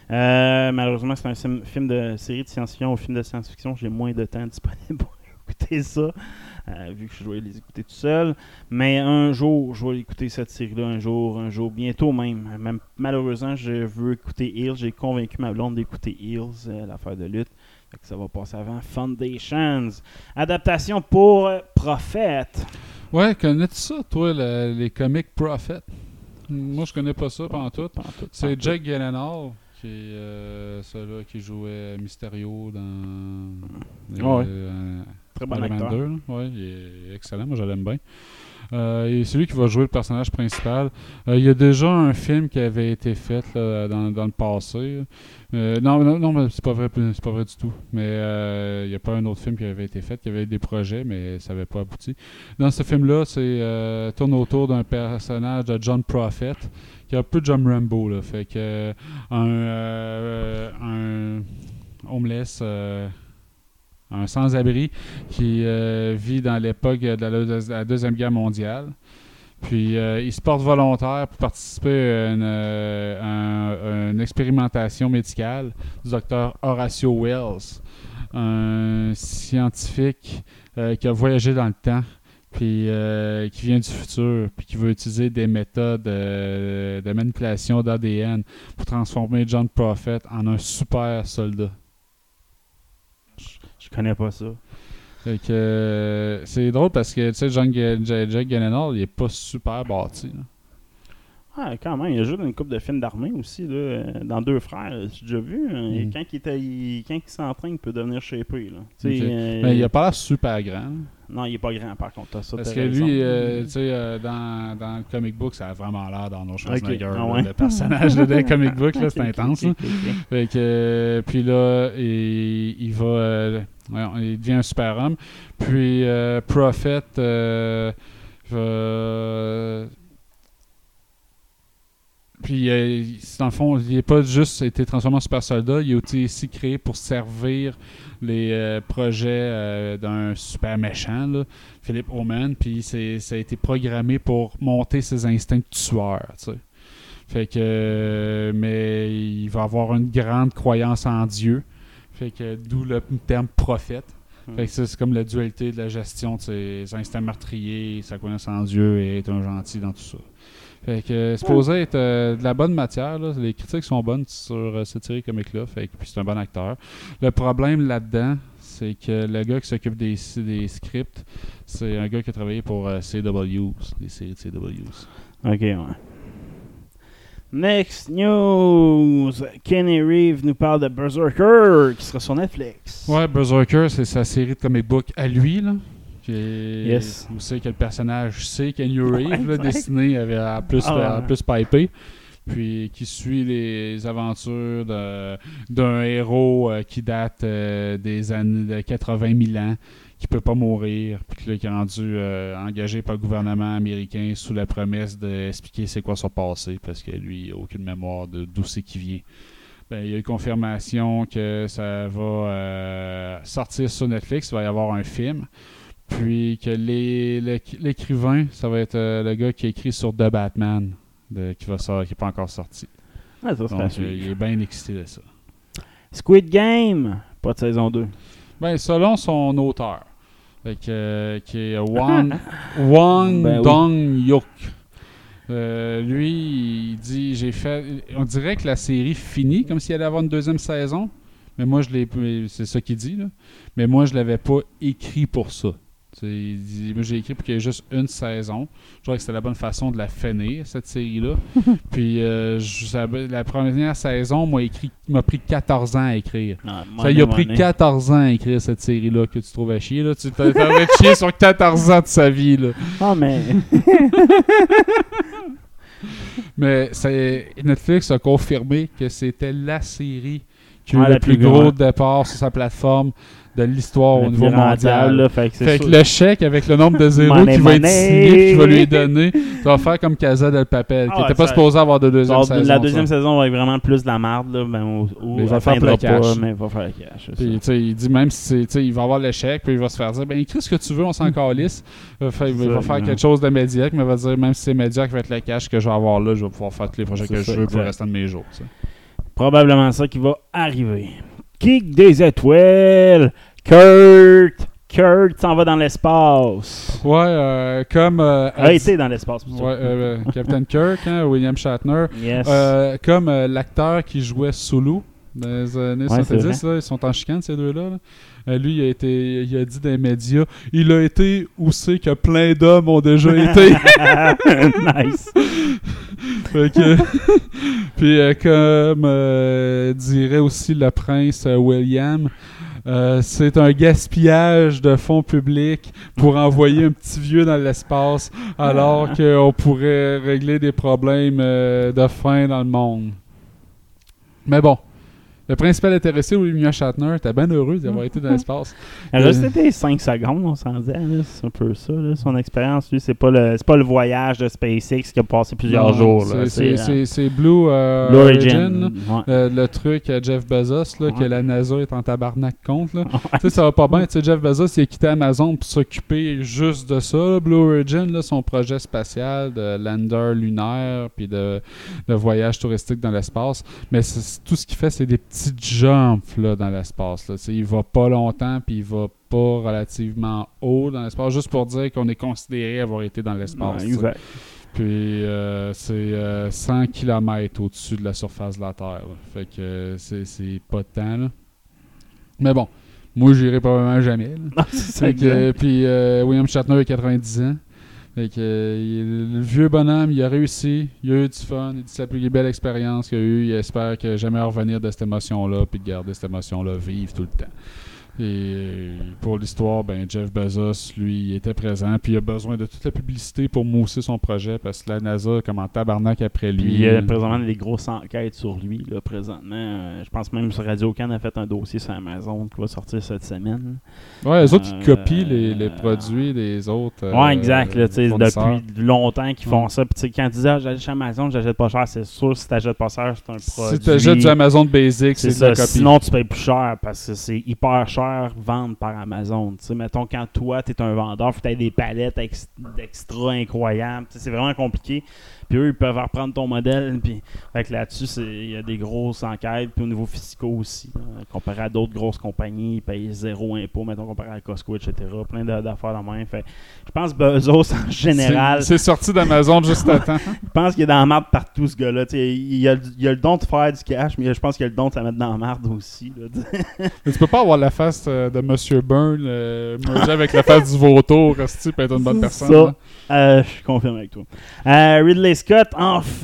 Euh, malheureusement, c'est un film de série de science-fiction ou film de science-fiction. J'ai moins de temps [laughs] disponible pour écouter ça, vu que je dois les écouter tout seul. Mais un jour, je vais écouter cette série-là, un jour, un jour, bientôt même. même malheureusement, je veux écouter Hills. J'ai convaincu ma blonde d'écouter Hills, euh, l'affaire de lutte. Fait que ça va passer avant Foundations. Adaptation pour euh, Prophète. Ouais, connais-tu ça, toi, le- les comics Prophet? Moi, je connais pas ça pendant tout. Pantoute, C'est. Jack Gyllenhaal, qui est euh, celui qui jouait Mysterio dans Ah ouais. Très bon Iron Man acteur. 2. là. Ouais, il est excellent, moi je l'aime bien. Euh, et c'est lui qui va jouer le personnage principal. Euh, il y a déjà un film qui avait été fait là, dans, dans le passé. Euh, non, non, non, mais c'est pas vrai, c'est pas vrai du tout. Mais euh, il n'y a pas un autre film qui avait été fait. Il y avait des projets, mais ça n'avait pas abouti. Dans ce film-là, c'est tourne autour d'un personnage de John Prophet qui est un peu John Rambo. Là, fait que un, euh, un homeless. Un sans-abri qui euh, vit dans l'époque de la, de la Deuxième Guerre mondiale. Puis euh, il se porte volontaire pour participer à une, euh, expérimentation médicale du docteur Horatio Wells, un scientifique qui a voyagé dans le temps, puis qui vient du futur, puis qui veut utiliser des méthodes de manipulation d'ADN pour transformer John Prophet en un super soldat. Je connais pas ça. Euh, c'est drôle parce que tu sais, Jack Gyllenhaal, il est pas super bâti. là. Ah, quand même, il a joué dans une couple de films d'armée aussi, là, euh, dans Deux Frères, j'ai déjà vu. hein, et Mhm. quand il, était, il- quand il s'entraîne, il peut devenir shapé. Là. Tu Ok. euh, Mais il a pas l'air super grand. Non, il est pas grand par contre. Ça, Parce que raison. lui, euh, tu sais, euh, dans, dans le comic book, ça a vraiment l'air d'Arnold Schwarzenegger. Ah là, ouais? Le personnage là, [laughs] des comic book, là, [laughs] c'est intense. là. Fait que, puis là, il, il va. ouais, il devient un super-homme. Puis euh, Prophet va. Puis, euh, dans le fond, il n'est pas juste été transformé en super soldat, il a été aussi créé pour servir les euh, projets euh, d'un super méchant, là, Philip Oman. Puis, c'est- ça a été programmé pour monter ses instincts de tueur, tu sais. Fait que, mais il va avoir une grande croyance en Dieu. Fait que, d'où le terme prophète. Hmm. Fait que ça, c'est comme la dualité de la gestion de ses instincts meurtriers, sa croyance en Dieu et être un gentil dans tout ça. Fait que, euh, c'est supposé être euh, de la bonne matière. là. Les critiques sont bonnes sur euh, cette série comique-là. Fait que, puis c'est un bon acteur. Le problème là-dedans, c'est que le gars qui s'occupe des, des scripts, c'est un gars qui a travaillé pour euh, CWs, les séries de CWs. Ok, ouais. Next news. Kenny Reeves nous parle de Berserker qui sera sur Netflix. Ouais, Berserker, c'est sa série de comic book à lui, là. Yes. Vous savez que le personnage c'est Kenny Reeves, Ouais, dessiné avec, à plus, Ah. à plus pipé. Puis qui suit les aventures d'un héros euh, qui date euh, des années de 80 000 ans, qui peut pas mourir, puis là, qui est rendu euh, engagé par le gouvernement américain sous la promesse d'expliquer c'est quoi son passé, parce que lui, il n'a aucune mémoire de d'où c'est qu'il vient. Ben, il y a eu confirmation que ça va sortir sur Netflix, il va y avoir un film. Puis que l'écrivain, ça va être euh, le gars qui a écrit sur The Batman, de- qui va sortir, qui n'est pas encore sorti. Ah, ça, Donc, euh, il est bien excité de ça. Squid Game. Pas de saison 2. Ben, selon son auteur, Fait que, euh, qui est Wang, [laughs] Wang Ben oui. Dong-Yuk. Euh, lui, il dit j'ai fait. On dirait que la série finit comme s'il allait avoir une deuxième saison. Mais moi, je l'ai. C'est ça qu'il dit, là. Mais moi, je l'avais pas écrit pour ça. Il dit, moi, j'ai écrit pour qu'il y ait juste une saison. Je trouvais que c'était la bonne façon de la finir, cette série-là. [laughs] Puis, euh, je la première saison m'a écrit, m'a pris 14 ans à écrire. Ah, Ça lui a pris 14 ans à écrire cette série-là que tu trouves à chier. Là. Tu envie de chier sur 14 ans de sa vie. Là. Ah, mais. [laughs] Mais c'est- Netflix a confirmé que c'était la série qui a Ah, eu la le plus plus gros départ sur sa plateforme de l'histoire au niveau mondial. là, fait que Fait le chèque avec le nombre de zéros qui va être signé, qu'il va lui donner, ça va faire comme Casa del Papel, qui Ah, n'était pas supposé avoir de deuxième Alors, saison. la deuxième ça. saison va être vraiment plus de la merde, là. Ben, Mais il va faire le cash. pas, mais il va faire le cash. Puis, il dit même si il va avoir le chèque, puis il va se faire dire ben écris ce que tu veux, on s'en calisse. Euh, fait, il va, faire quelque chose de médiocre, mais il va dire même si c'est médiocre, va être le cash que je vais avoir là, je vais pouvoir faire tous les projets que je veux pour le restant de mes jours. Probablement ça qui va arriver. Kick des étoiles. Kurt. Kurt s'en va dans l'espace. Ouais, euh, comme euh, A été dans l'espace. Ouais, euh, Captain Kirk, hein, William Shatner. Yes. Euh, comme euh, l'acteur qui jouait Sulu dans les années Ouais, c'est 70, là, ils sont en chicane ces deux-là. là. Euh, lui, il a, été, il a dit dans les médias il a été où c'est que plein d'hommes ont déjà été. [laughs] nice. [laughs] [laughs] Fait que- [laughs] Puis, euh, comme euh, dirait aussi le prince euh, William, euh, c'est un gaspillage de fonds publics pour envoyer un petit vieux dans l'espace alors qu'on pourrait régler des problèmes de faim dans le monde. Mais bon. Le principal intéressé, William Shatner, était bien heureux d'avoir été dans [laughs] l'espace. Juste été 5 secondes, on s'en disait. C'est un peu ça. là. Son expérience, lui, c'est pas, le, pas le voyage de SpaceX qui a passé plusieurs Non, jours. c'est- euh, Blue, euh, Blue Origin. Ouais. Euh, le truc à Jeff Bezos, là, que Ouais. la NASA est en tabarnak contre. Là. [laughs] Tu sais, ça va pas bien. Tu sais, Jeff Bezos, il a quitté Amazon pour s'occuper juste de ça. là. Blue Origin, là, son projet spatial de lander lunaire puis de, de voyage touristique dans l'espace. Mais tout ce qu'il fait, c'est des petits jumps là, dans l'espace. là. Il va pas longtemps puis il va pas relativement haut dans l'espace, juste pour dire qu'on est considéré avoir été dans l'espace. Ouais. Puis euh, c'est euh, 100 km au-dessus de la surface de la Terre. là. Fait que euh, c'est pas de temps. Là. Mais bon, moi j'irai probablement jamais. [laughs] Non, ça, que, euh, puis euh, William Shatner a 90 ans. Euh, le vieux bonhomme, il a réussi, il a eu du fun, il dit la plus belle expérience qu'il a eue. Il espère que jamais revenir de cette émotion-là, puis de garder cette émotion-là vive tout le temps. Et pour l'histoire, ben Jeff Bezos, lui, il était présent, puis il a besoin de toute la publicité pour mousser son projet, parce que la NASA, comme en tabarnak après lui. Puis il y a euh, présentement des grosses enquêtes sur lui, là, présentement. Euh, je pense même que Radio Can a fait un dossier sur Amazon qui va sortir cette semaine. Ouais, les autres, ils Euh, copient les, les produits des autres. ouais, exact. Là, depuis longtemps qu'ils font Ouais. ça. Puis quand tu dis ah, j'achète chez Amazon, j'achète pas cher, c'est sûr, si t'achètes pas cher, c'est un produit. Si tu achètes du Amazon Basic, C'est ça. copie. Sinon, tu payes plus cher parce que c'est hyper cher vendre par Amazon. Mettons, quand toi, tu es un vendeur, faut que tu des palettes ex- d'extra incroyables. C'est vraiment compliqué. Puis eux, ils peuvent reprendre ton modèle. Puis, fait que là-dessus, il y a des grosses enquêtes. Puis au niveau fiscaux aussi, comparé à d'autres grosses compagnies, ils payent zéro impôt, mettons, comparé à Costco, etc. Plein d'affaires dans main. Fait je pense Bezos, en général, C'est sorti d'Amazon juste à temps. [laughs] je pense qu'il est dans la marde partout, ce gars-là. Sais, Il, a, il a le don de faire du cash, mais je pense qu'il a le don de la mettre dans la marde aussi. là. Mais tu peux pas avoir la face euh, de Monsieur Byrne euh, avec la face du vautour, Resti, peut être une bonne personne. Ça. Euh, je confirme avec toi. Euh, Ridley Scott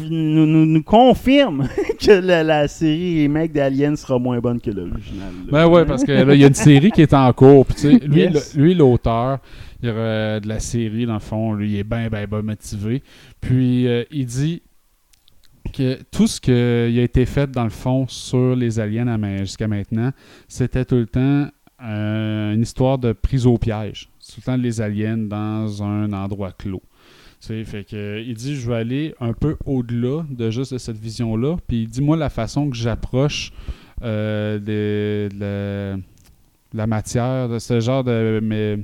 nous, nous- nous confirme [laughs] que la, la série remake d'Alien sera moins bonne que l'original. Ben ouais, parce que là, il y a une série qui est en cours. Puis, lui, Yes. le- lui, l'auteur il, euh, de la série, dans le fond, lui, il est bien, bien, bien motivé. Puis, euh, il dit que tout ce qui a été fait, dans le fond, sur les aliens à jusqu'à maintenant, c'était tout le temps euh, une histoire de prise au piège. Tout le temps les aliens dans un endroit clos. Tu sais, fait que, il dit, je vais aller un peu au-delà de juste de cette vision-là. Puis il dit, moi, la façon que j'approche euh, de, de la, de matière, de ce genre de mé-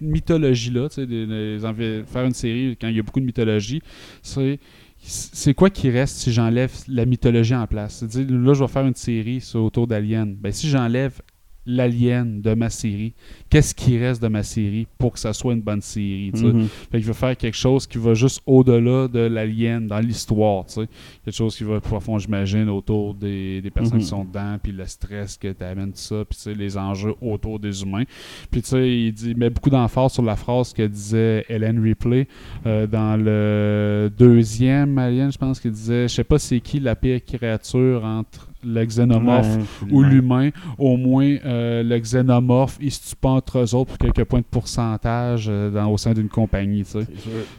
mythologie-là, envi- faire une série quand il y a beaucoup de mythologie, c'est c'est quoi qui reste si j'enlève la mythologie en place? Là, je vais faire une série autour d'Alien. Ben, si j'enlève l'alien de ma série. Qu'est-ce qui reste de ma série pour que ça soit une bonne série. Mhm. Fait que je veux faire quelque chose qui va juste au-delà de l'alien dans l'histoire. Quelque chose qui va profond, j'imagine, autour des, des personnes Mhm. qui sont dedans, puis le stress que t'amènes tout ça, puis les enjeux autour des humains. Puis tu sais, il dit, il met beaucoup d'emphase sur la phrase que disait Helen Ripley euh, dans le deuxième Alien, je pense qu'il disait, je sais pas c'est qui la pire créature entre le xénomorphe Ouais, ou l'humain, au moins euh, le xénomorphe, il se tue pas entre eux autres pour quelques points de pourcentage euh, dans, au sein d'une compagnie, sûr.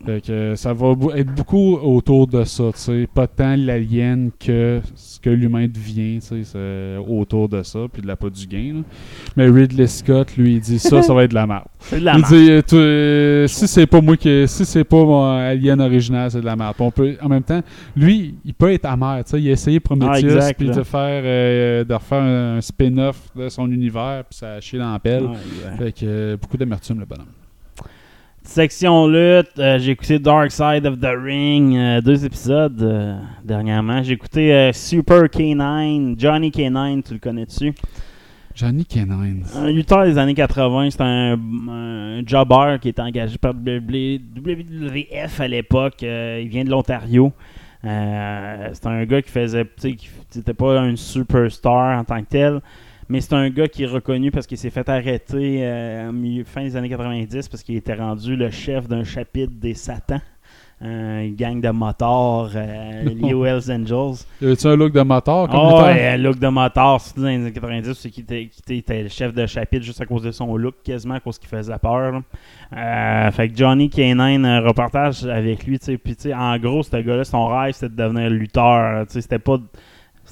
Fait que ça va être beaucoup autour de ça. Pas tant l'alien que que l'humain devient, autour de ça, puis de la pas du gain, là. Mais Ridley Scott, lui, il dit ça, ça va être de la merde. [laughs] C'est de la Il dit, euh, si c'est pas moi qui, si c'est pas mon alien original, c'est de la merde. Puis on peut, en même temps, lui, il peut être amer, tu sais. Il a essayé Prometheus, Ah, puis de faire, euh, de refaire un, un spin-off de son univers, puis ça a chié dans la pelle. Ouais, exact. Fait que euh, beaucoup d'amertume, le bonhomme. Section lutte, euh, j'ai écouté Dark Side of the Ring, euh, deux épisodes euh, dernièrement. J'ai écouté Super K9, Johnny K9, tu le connais-tu? Johnny Canine. Un lutteur des années 80, c'est un, un jobber qui était engagé par WWF à l'époque. il vient de l'Ontario. C'est un gars qui faisait, tu sais, qui c'était pas un superstar en tant que tel, mais c'est un gars qui est reconnu parce qu'il s'est fait arrêter euh, milieu, fin des années 90 parce qu'il était rendu le chef d'un chapitre des Satans, euh, une gang de motards euh, [laughs] liés aux Hells Angels. Y avait-tu un look de moteur comme Oh, un look de motard, surtout dans les années 90, c'est qu'il était, le chef de chapitre juste à cause de son look, quasiment à cause qu'il faisait peur. Euh, fait que Johnny K9, un reportage avec lui, tu sais, puis tu sais, en gros, ce gars-là, son rêve, c'était de devenir lutteur, tu sais, c'était pas...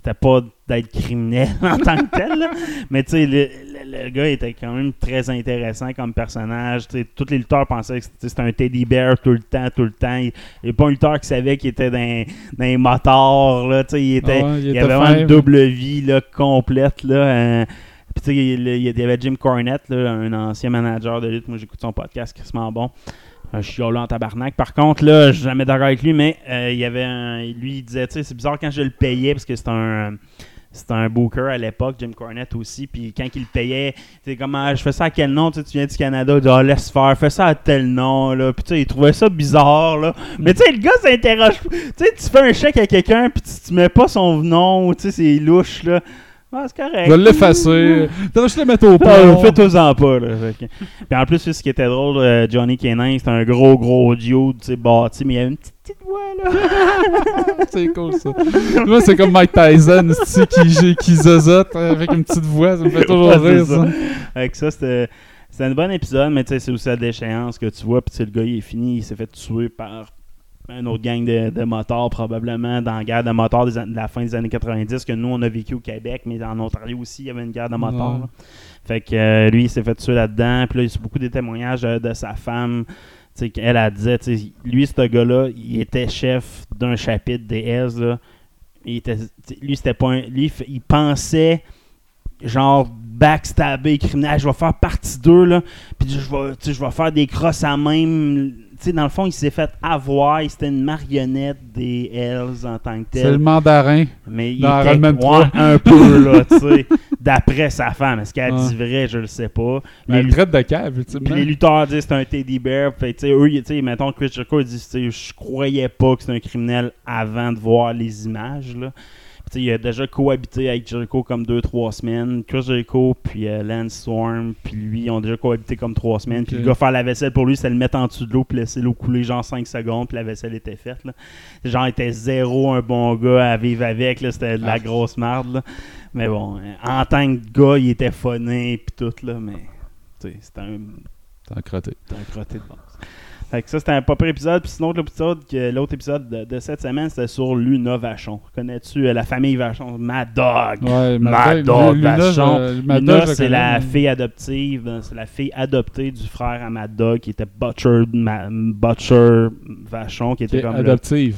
C'était pas d'être criminel [laughs] en tant que tel, là. mais tu sais, le, le- le gars était quand même très intéressant comme personnage. tous les lutteurs pensaient que c'était un teddy bear tout le temps, tout le temps. Il n'y a pas un lutteur qui savait qu'il était dans, dans les motards. Là, il, était, Ah il il, était avait vraiment une double vie là, complète. Là, euh, puis tu sais, il, il y avait Jim Cornette, là, un ancien manager de lutte. Moi, j'écoute son podcast, crissement bon. Euh, je suis là en tabarnak. Par contre, là, je suis jamais d'accord avec lui, mais euh, il y avait un, lui, il disait, tu sais, c'est bizarre quand je le payais parce que c'est un. C'était un booker à l'époque, Jim Cornette aussi. Puis quand il le payait, tu comme ah, je fais ça à quel nom Tu viens du Canada, il ah, laisse faire, fais ça à tel nom. Là. Puis tu sais, il trouvait ça bizarre. Là. Mais tu sais, le gars s'interroge. Tu sais, tu fais un chèque à quelqu'un, puis tu, tu mets pas son nom, tu sais, c'est louche. Là. Ah, c'est correct. Je vais l'effacer. [laughs] T'as juste le mettre au pont. Fais-toi-en pas. Là. Fait que- Puis en plus, ce qui était drôle, euh, Johnny Kenan, c'était un gros, gros dude, tu sais, bâti, mais il y avait une petite, petite voix, là. [laughs] c'est cool ça. Moi, c'est comme Mike Tyson c'est-tu, qui, qui zozote avec une petite voix. Ça me fait toujours Ouais, rire c'est ça. Avec ça, c'était c'était un bon épisode, mais tu sais, c'est aussi à déchéance que tu vois. Puis tu sais, le gars, il est fini, il s'est fait tuer par un autre gang de, de motards, probablement, dans la guerre de motards des de la fin des années 90, que nous, on a vécu au Québec, mais en Ontario aussi, il y avait une guerre de motards. Ouais. Fait que euh, lui, il s'est fait tuer là-dedans. Puis là, il y a beaucoup des témoignages de, de sa femme. Tu sais, qu'elle, elle disait, tu sais, lui, ce gars-là, il était chef d'un chapitre des là. Il était, lui, c'était pas un- Lui, il pensait genre backstabber criminel je vais faire partie d'eux là puis je vais je vais faire des crosses à même sais dans le fond il s'est fait avoir il c'était une marionnette des Hells en tant que C'est le tel mandarin. mais il dans était Iron Man ouais, 3. [laughs] un peu là tu sais d'après sa femme est-ce qu'elle dit vrai je le sais pas Mais Les Elle traite de cave, ultimement. les lutteurs disent que c'est un teddy bear. Fait, que, tu sais, eux, ils- tu sais, mettons, Chris Jericho il dit Je croyais pas que c'était un criminel avant de voir les images. Là. Il a déjà cohabité avec Jericho comme 2-3 semaines. Chris Jericho, puis euh, Lance Storm, puis lui, ils ont déjà cohabité comme 3 semaines. Puis le gars faire la vaisselle pour lui, c'est le mettre en dessous de l'eau, puis laisser l'eau couler genre 5 secondes, puis la vaisselle était faite. Là. Genre, il était zéro un bon gars à vivre avec. C'était de la Ah. grosse merde. là. Mais bon, euh, en tant que gars, il était funné, puis tout. là Mais tu sais, c'était un T'as crotté. c'est un crotté de base. Fait que ça, c'était un pas pire épisode. Puis sinon, l'autre épisode, que- l'autre épisode de, de cette semaine, c'était sur Luna Vachon. Connais-tu euh, la famille Vachon? Mad Dog! Ouais, Mad Dog, Luna, Vachon. Mad Luna, c'est la fille adoptive. euh, C'est la fille adoptée du frère à Mad Dog, qui était Butcher, Ma- Butcher Vachon, qui était comme adoptive.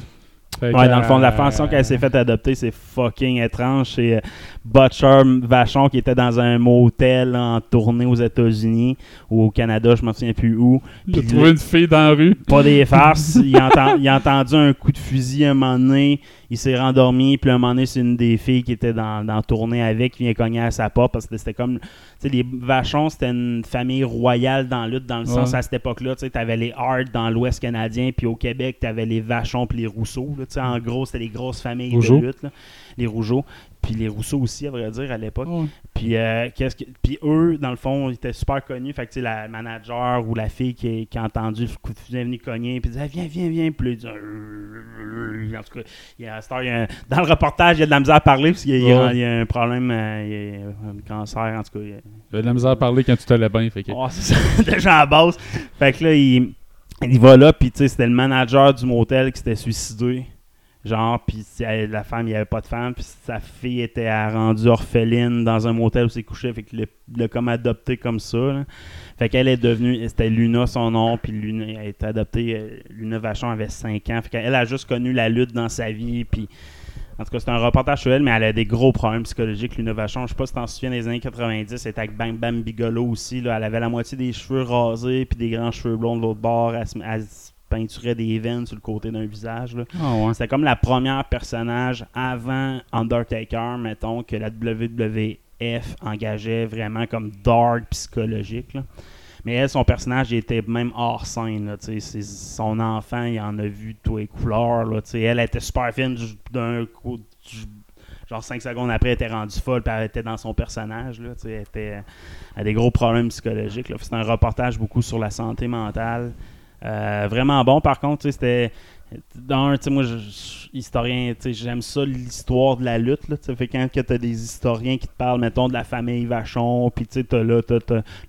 Ouais, que, dans le fond, la euh, façon qu'elle s'est fait adopter, c'est fucking étrange. C'est euh, Butcher Vachon qui était dans un motel en tournée aux États-Unis ou au Canada, je me souviens plus où. Il a trouvé une fille dans la rue. Pas des farces. il, [laughs] a enten- il a entendu un coup de fusil à un moment donné. Il s'est rendormi, puis à un moment donné, c'est une des filles qui était dans, dans la tournée avec qui vient cogner à sa porte parce que c'était comme. Tu sais, les Vachons, c'était une famille royale dans la lutte, dans le sens à cette époque-là. Tu sais, t'avais les Hart dans l'Ouest canadien, puis au Québec, t'avais les Vachons puis les Rousseau. Là, tu sais, en gros, c'était les grosses familles Rougeau. de lutte. là. Les Rougeau. Puis les Rousseau aussi, à vrai dire, à l'époque. Ouais. Puis, euh, qu'est-ce que- puis eux, dans le fond, ils étaient super connus. Fait que, tu sais, la manager ou la fille qui, qui a entendu le coup de fusil est venue cogner, puis disait Viens, viens, viens. Puis là, il dit, Euh, En tout cas, il y a, à cette heure, il y a un- dans le reportage, il y a de la misère à parler, parce qu'il y, a- Ouais. il y a un problème, euh, il y a un cancer, en tout cas. il y a- de la misère à parler quand tu t'allais bien. Fait que... Ouais, c'est ça, [laughs] déjà à base. Fait que là, il, il va là, puis tu sais, c'était le manager du motel qui s'était suicidé. Genre, puis la femme, il n'y avait pas de femme, puis sa fille était rendue orpheline dans un motel où s'est couché, fait qu'il l'a- comme adopté comme ça. Fait qu'elle est devenue, c'était Luna son nom, puis Luna a été adoptée, euh, Luna Vachon avait 5 ans, fait qu'elle a juste connu la lutte dans sa vie, puis en tout cas, c'est un reportage sur elle, mais elle a des gros problèmes psychologiques, Luna Vachon. Je sais pas si t'en souviens des années 90, elle était avec Bam Bam Bigelow aussi. Là. Elle avait la moitié des cheveux rasés, puis des grands cheveux blonds de l'autre bord. Elle peinturait des veines sur le côté d'un visage. Ah ouais. C'était comme la première personnage avant Undertaker, mettons, que la WWF engageait vraiment comme dark psychologique. là. Mais elle, son personnage, il était même hors scène. Là, son enfant, il en a vu de tous les couleurs. Là, elle était super fine du- d'un coup. du- Genre 5 secondes après, elle était rendue folle, puis elle était dans son personnage. Là, elle, était, elle a des gros problèmes psychologiques. C'est un reportage beaucoup sur la santé mentale. Euh, vraiment bon, par contre, tu c'était. D'un, tu moi, je, je- historien, tu j'aime ça, l'histoire de la lutte, là, tu fait quand que t'as des historiens qui te parlent, mettons, de la famille Vachon, puis tu t'as là,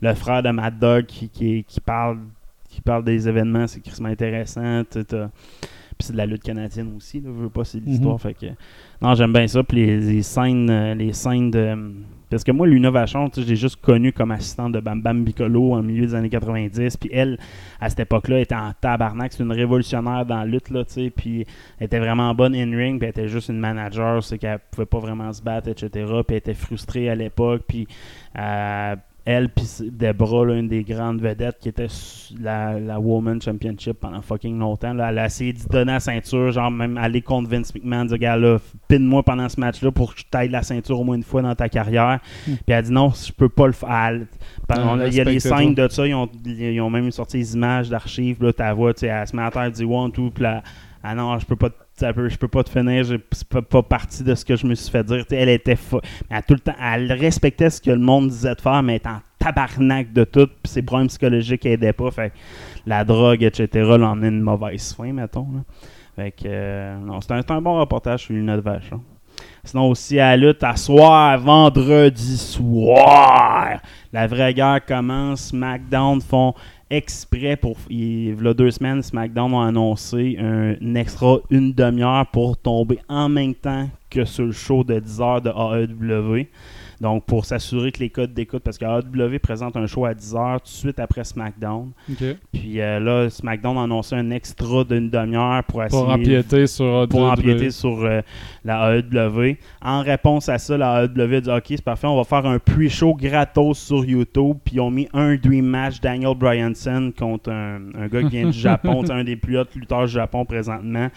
le frère de Mad Dog qui, qui, qui parle qui parle des événements, c'est crissement intéressant, tu puis c'est de la lutte canadienne aussi, là, je veux pas, c'est de l'histoire, Mhm. fait que... Non, j'aime bien ça, puis les, les scènes, euh, les scènes de... Parce que moi, Luna Vachon, tu sais, je l'ai juste connue comme assistante de Bam Bam Bicolo en milieu des années 90. Puis elle, à cette époque-là, était en tabarnak. C'est une révolutionnaire dans la lutte, là, tu. Puis elle était vraiment bonne in-ring. Puis elle était juste une manager. C'est qu'elle pouvait pas vraiment se battre, etc. Puis elle était frustrée à l'époque. Puis euh, elle, puis Debra, là, une des grandes vedettes qui était la, la Woman Championship pendant fucking longtemps. Là, elle a essayé d'y donner la ceinture, genre même aller contre Vince McMahon, dire gars là, pine-moi pendant ce match-là pour que je taille la ceinture au moins une fois dans ta carrière. Puis elle a dit non, je peux pas le faire. Il y a des scènes de ça, ils ont, ils ont même sorti des images d'archives, là, ta voix, tu sais, elle se met à terre, elle dit one, two, puis là, ah non, je peux pas, je peux pas te finir, c'est pas, pas partie de ce que je me suis fait dire. Elle était mais elle, tout le temps, elle respectait ce que le monde disait de faire, mais elle était en tabarnak de tout, puis ses problèmes psychologiques aidaient pas. Fait la drogue, etc., l'emmenait une mauvaise fin, mettons. là. Fait que, euh, non, c'est un, bon reportage sur Lunette Vachon. Sinon aussi à lutte, à soir, vendredi soir, la vraie guerre commence. SmackDown font exprès pour. Il, y a deux semaines, SmackDown ont annoncé un, extra une demi-heure pour tomber en même temps que sur le show de 10 heures de AEW. Donc, pour s'assurer que les codes d'écoute, parce que AEW présente un show à 10 heures tout de suite après SmackDown. Puis euh, là, SmackDown a annoncé un extra d'une demi-heure pour essayer Pour empiéter sur pour AEW. empiéter sur euh, la AEW. En réponse à ça, la AEW a dit Ok, c'est parfait, on va faire un pre-show gratos sur YouTube. Puis ils ont mis un dream match Daniel Bryanson contre un, un gars qui vient du [laughs] Japon, un des plus hauts lutteurs du Japon présentement.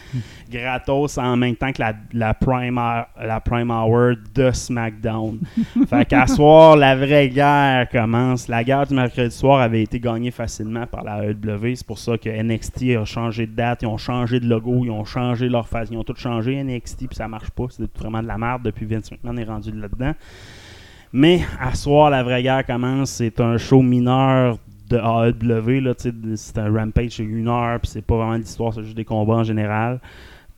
gratos en même temps que la, la, prime, hour, la prime hour de SmackDown. Fait qu'à soir, la vraie guerre commence. La guerre du mercredi soir avait été gagnée facilement par la AEW. C'est pour ça que NXT a changé de date, ils ont changé de logo, ils ont changé leur face, ils ont tout changé NXT, puis ça marche pas. C'est vraiment de la merde depuis Vince McMahon est rendu là-dedans. Mais à soir, la vraie guerre commence. C'est un show mineur de AEW. C'est un rampage sur une heure, puis c'est pas vraiment l'histoire, c'est juste des combats en général.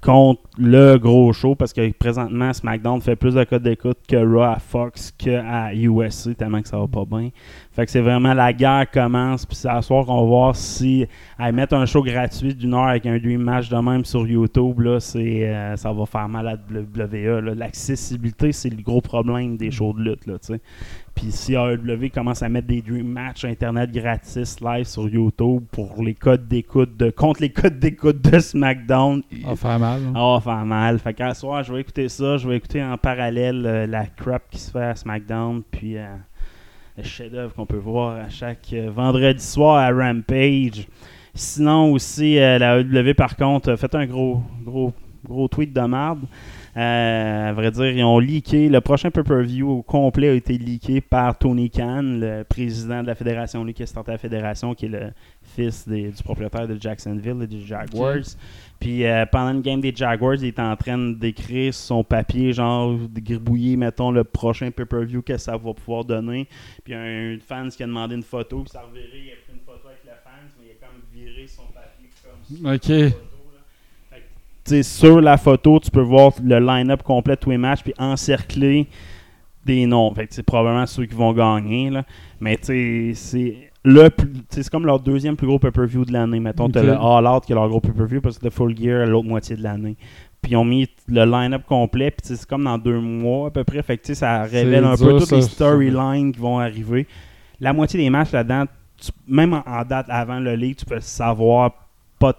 Contre le gros show, parce que présentement, SmackDown fait plus de codes d'écoute que Raw à Fox que à USC, tellement que ça va pas bien. Fait que c'est vraiment la guerre commence, puis c'est à soir qu'on va voir si à mettre un show gratuit d'une heure avec un dream match de même sur YouTube, là, c'est, euh, ça va faire mal à WWE. L'accessibilité, c'est le gros problème des shows de lutte. Là. Puis si AEW commence à mettre des dream matchs internet gratis live sur YouTube pour les codes d'écoute de contre les codes d'écoute de SmackDown, Ça va faire mal. ça va faire mal. Fait qu'à soir, je vais écouter ça. Je vais écouter en parallèle euh, la crap qui se fait à SmackDown. Puis euh, le chef-d'œuvre qu'on peut voir à chaque euh, vendredi soir à Rampage. Sinon aussi, euh, la AEW par contre, fait un gros, gros Gros tweet de marde. Euh, à vrai dire, ils ont leaké. Le prochain pay-per-view au complet a été leaké par Tony Khan, le président de la fédération, lui qui starté la fédération, qui est le fils des- du propriétaire de Jacksonville et des Jaguars. Puis euh, pendant une game des Jaguars, il était en train d'écrire son papier, genre de gribouiller, mettons, le prochain pay-per-view que ça va pouvoir donner. Puis un fan qui a demandé une photo, puis ça a reviré, il a pris une photo avec le fan, mais il a comme viré son papier comme ça. Ok. Sur la photo, tu peux voir le line-up complet de tous les matchs, puis encercler des noms. Fait que c'est probablement ceux qui vont gagner. Là. Mais c'est le c'est comme leur deuxième plus gros pay-per-view de l'année. Mettons, t'as Ok. le All Out qui est leur gros pay-per-view parce que le Full Gear l'autre moitié de l'année. Puis ils ont mis le line-up complet, puis c'est comme dans deux mois à peu près. Fait que ça révèle un dur, peu toutes ça, les storylines qui vont arriver. La moitié des matchs là-dedans, même en, en date avant le league, tu peux savoir pas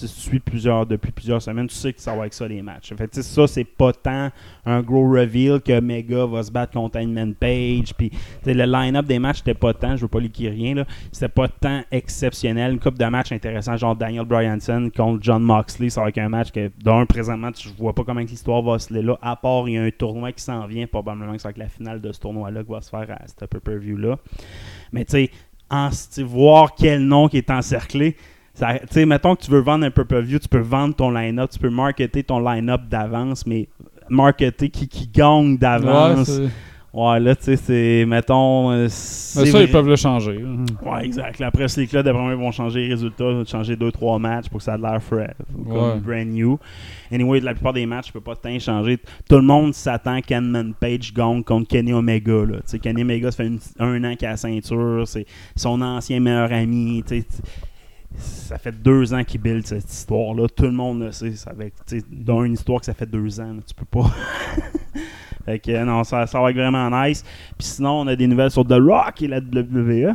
tu suis plusieurs depuis plusieurs semaines, tu sais que ça va être ça les matchs. Fait ça c'est pas tant un gros reveal que Mega va se battre contre Hangman Page le line-up des matchs c'était pas tant, je veux pas liquer rien là, c'était pas tant exceptionnel, une coupe de matchs intéressants genre Daniel Bryanson contre John Moxley, ça va être un match que d'un présentement tu vois pas comment l'histoire va se là, à part il y a un tournoi qui s'en vient, probablement que ça va être la finale de ce tournoi là qui va se faire à ce pay-per-view là. Mais tu sais voir quel nom qui est encerclé, tu sais, mettons que tu veux vendre un pay-per-view, tu peux vendre ton line-up, tu peux marketer ton line-up d'avance, mais marketer qui, qui gagne d'avance. Ouais, là, tu sais, c'est, mettons... euh, Mais c'est ça, vrai- ils peuvent le changer. Ouais, exact. Presse League, là, d'après moi, ils vont changer les résultats, ils vont changer 2-3 matchs pour que ça ait l'air frais, comme Ouais. brand new. Anyway, la plupart des matchs, je peux pas tant changer. Tout le monde s'attend qu'Anman Page gagne contre Kenny Omega. Là. Tu Kenny Omega, ça fait une- un an qu'il a la ceinture, c'est son ancien meilleur ami. tu sais, ça fait deux ans qu'il build cette histoire-là. Tout le monde le sait. Ça dans une histoire que ça fait deux ans, là, tu peux pas. [laughs] fait que non, ça, ça va être vraiment nice. Puis sinon, on a des nouvelles sur The Rock et la WWE.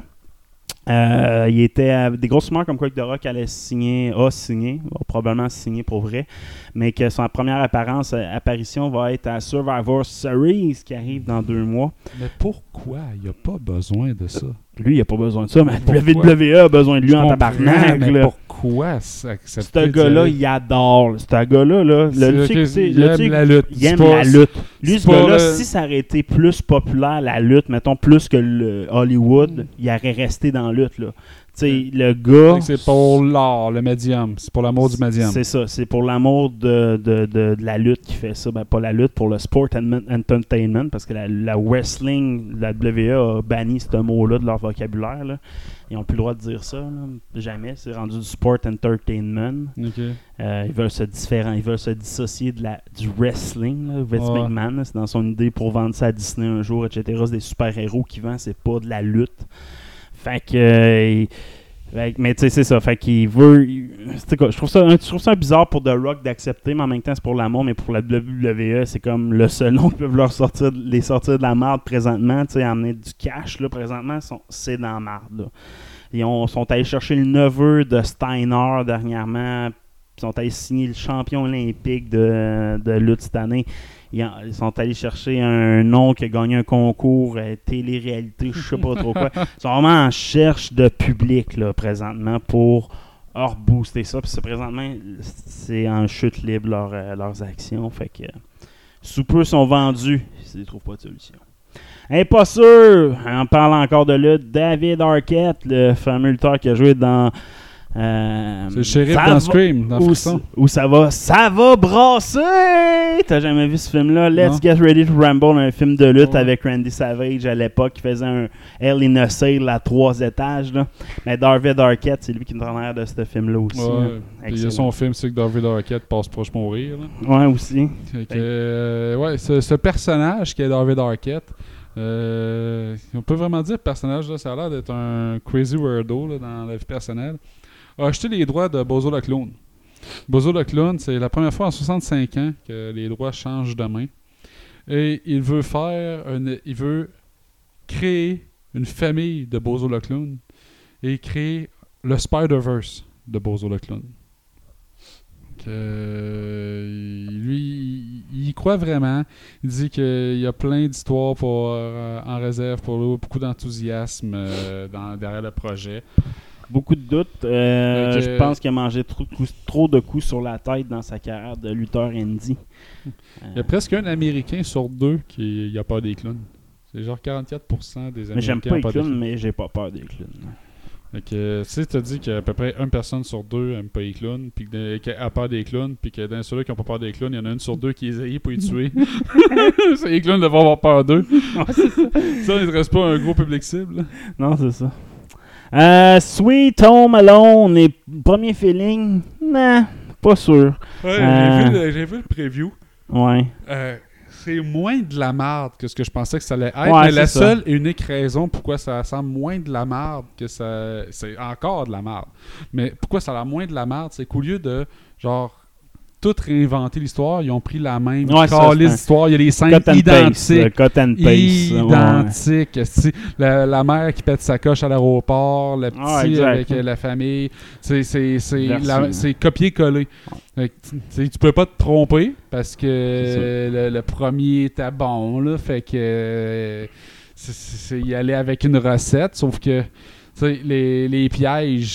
Euh, il était à- des grosses rumeurs comme quoi que The Rock allait signer, a signé, va probablement signer pour vrai, mais que son première apparence, euh, apparition va être à Survivor Series qui arrive dans deux mois. Mais pourquoi? Il n'y a pas besoin de ça. Lui, il a pas besoin de ça, mais Pourquoi? WWE a besoin de lui Je en tabarnak. mais là. pourquoi Ce gars-là, il adore. Ce gars-là, là, le il aime la lutte. Il aime la lutte. Lui, ce gars-là, le- si ça aurait été plus populaire, la lutte, mettons, plus que le Hollywood, il aurait resté dans la lutte, là. Le gars... C'est pour l'art, le médium. C'est pour l'amour du médium. C'est ça, c'est pour l'amour de, de, de, de la lutte qui fait ça. Ben, pas la lutte, pour le sport and entertainment, parce que la, la wrestling, la WWE a banni ce mot-là de leur vocabulaire. là. Ils n'ont plus le droit de dire ça. là. Jamais. C'est rendu du sport entertainment. Ok. Euh, ils veulent se différen- ils veulent se dissocier de la, du wrestling. là. Vince Ouais. McMahon, c'est dans son idée pour vendre ça à Disney un jour, etc. C'est des super-héros qui vendent, c'est pas de la lutte. Fait que. euh, fait que- mais tu sais, c'est ça. Fait qu'il veut. je, trouve ça, je trouve ça bizarre pour The Rock d'accepter, mais en même temps, c'est pour l'amour, mais pour la WWE, c'est comme le seul nom [laughs] qui peut leur sortir, les sortir de la marde présentement. Tu sais, amener du cash, là, présentement, c'est dans la marde, là. Ils ont- sont allés chercher le neveu de Steiner dernièrement. Ils sont allés signer le champion olympique de, de lutte cette année. Ils, en- sont allés chercher un nom qui a gagné un concours euh, télé-réalité, je sais pas trop quoi. Ils sont vraiment en cherche de public là, présentement pour rebooster ça. Puis présentement, c'est en chute libre euh, leurs actions. Fait que sous peu sont vendus s'ils ne trouvent pas de solution. Hey, pas sûr! On parle encore de lutte. David Arquette, le fameux lutteur qui a joué dans. Euh, C'est le shérif dans va- Scream, dans où, où ça va, ça va brasser! T'as jamais vu ce film-là? Let's Non. Get Ready to Rumble, un film de lutte avec Randy Savage à l'époque qui faisait un Hell in a Cell à trois étages. Là. Mais David Arquette, c'est lui qui est en arrière de ce film-là aussi. Ouais. Puis il y a son film, c'est que David Arquette passe proche mourir. Là. Ouais, aussi. Que, euh, ouais, ce, ce personnage qui est David Arquette, euh, on peut vraiment dire personnage, là, ça a l'air d'être un crazy weirdo là, dans la vie personnelle, a acheté les droits de Bozo le Clown. Bozo le Clown, c'est la première fois en 65 ans que les droits changent de main. Et il veut faire, une, il veut créer une famille de Bozo le Clown et créer le Spider-Verse de Bozo le Clown. Euh, lui, il croit vraiment. Il dit qu'il y a plein d'histoires euh, en réserve pour beaucoup d'enthousiasme euh, derrière le projet. Beaucoup de doutes. Euh, que- Je pense qu'il a mangé trop, de coups- trop de coups sur la tête dans sa carrière de lutteur indie. Il y a presque un Américain sur deux qui a peur des clowns. C'est genre 44% des Américains Mais j'aime pas les clowns, mais j'ai pas peur des clowns. Fait que, euh, tu sais, t'as dit qu'à peu près une personne sur deux aime pas les clowns, puis que dans- qui a peur des clowns, puis que dans ceux-là qui ont pas peur des clowns, il y en a une sur deux qui essayé pour les tuer. [laughs] les clowns devraient avoir peur d'eux. ça, il ne reste pas un gros public cible. Non, c'est ça. Euh, Sweet Home Alone, et premier feeling, nah, pas sûr. Ouais, Euh. j'ai, vu le, j'ai vu le preview. Ouais. Euh, c'est moins de la merde que ce que je pensais que ça allait être. Ouais, mais la ça. seule et unique raison pourquoi ça semble moins de la merde que ça. C'est encore de la merde. Mais pourquoi ça a moins de la merde, c'est qu'au lieu de genre tout réinventer l'histoire, ils ont pris la même Ouais, calice d'histoire. Il y a les scènes identiques. ouais. Identiques. La, la mère qui pète sa coche à l'aéroport, le petit avec euh, la famille. C'est, copier-coller. Tu peux pas te tromper parce que le, le premier était bon. Là, fait que euh, c'est, y aller avec une recette. Sauf que les, les pièges,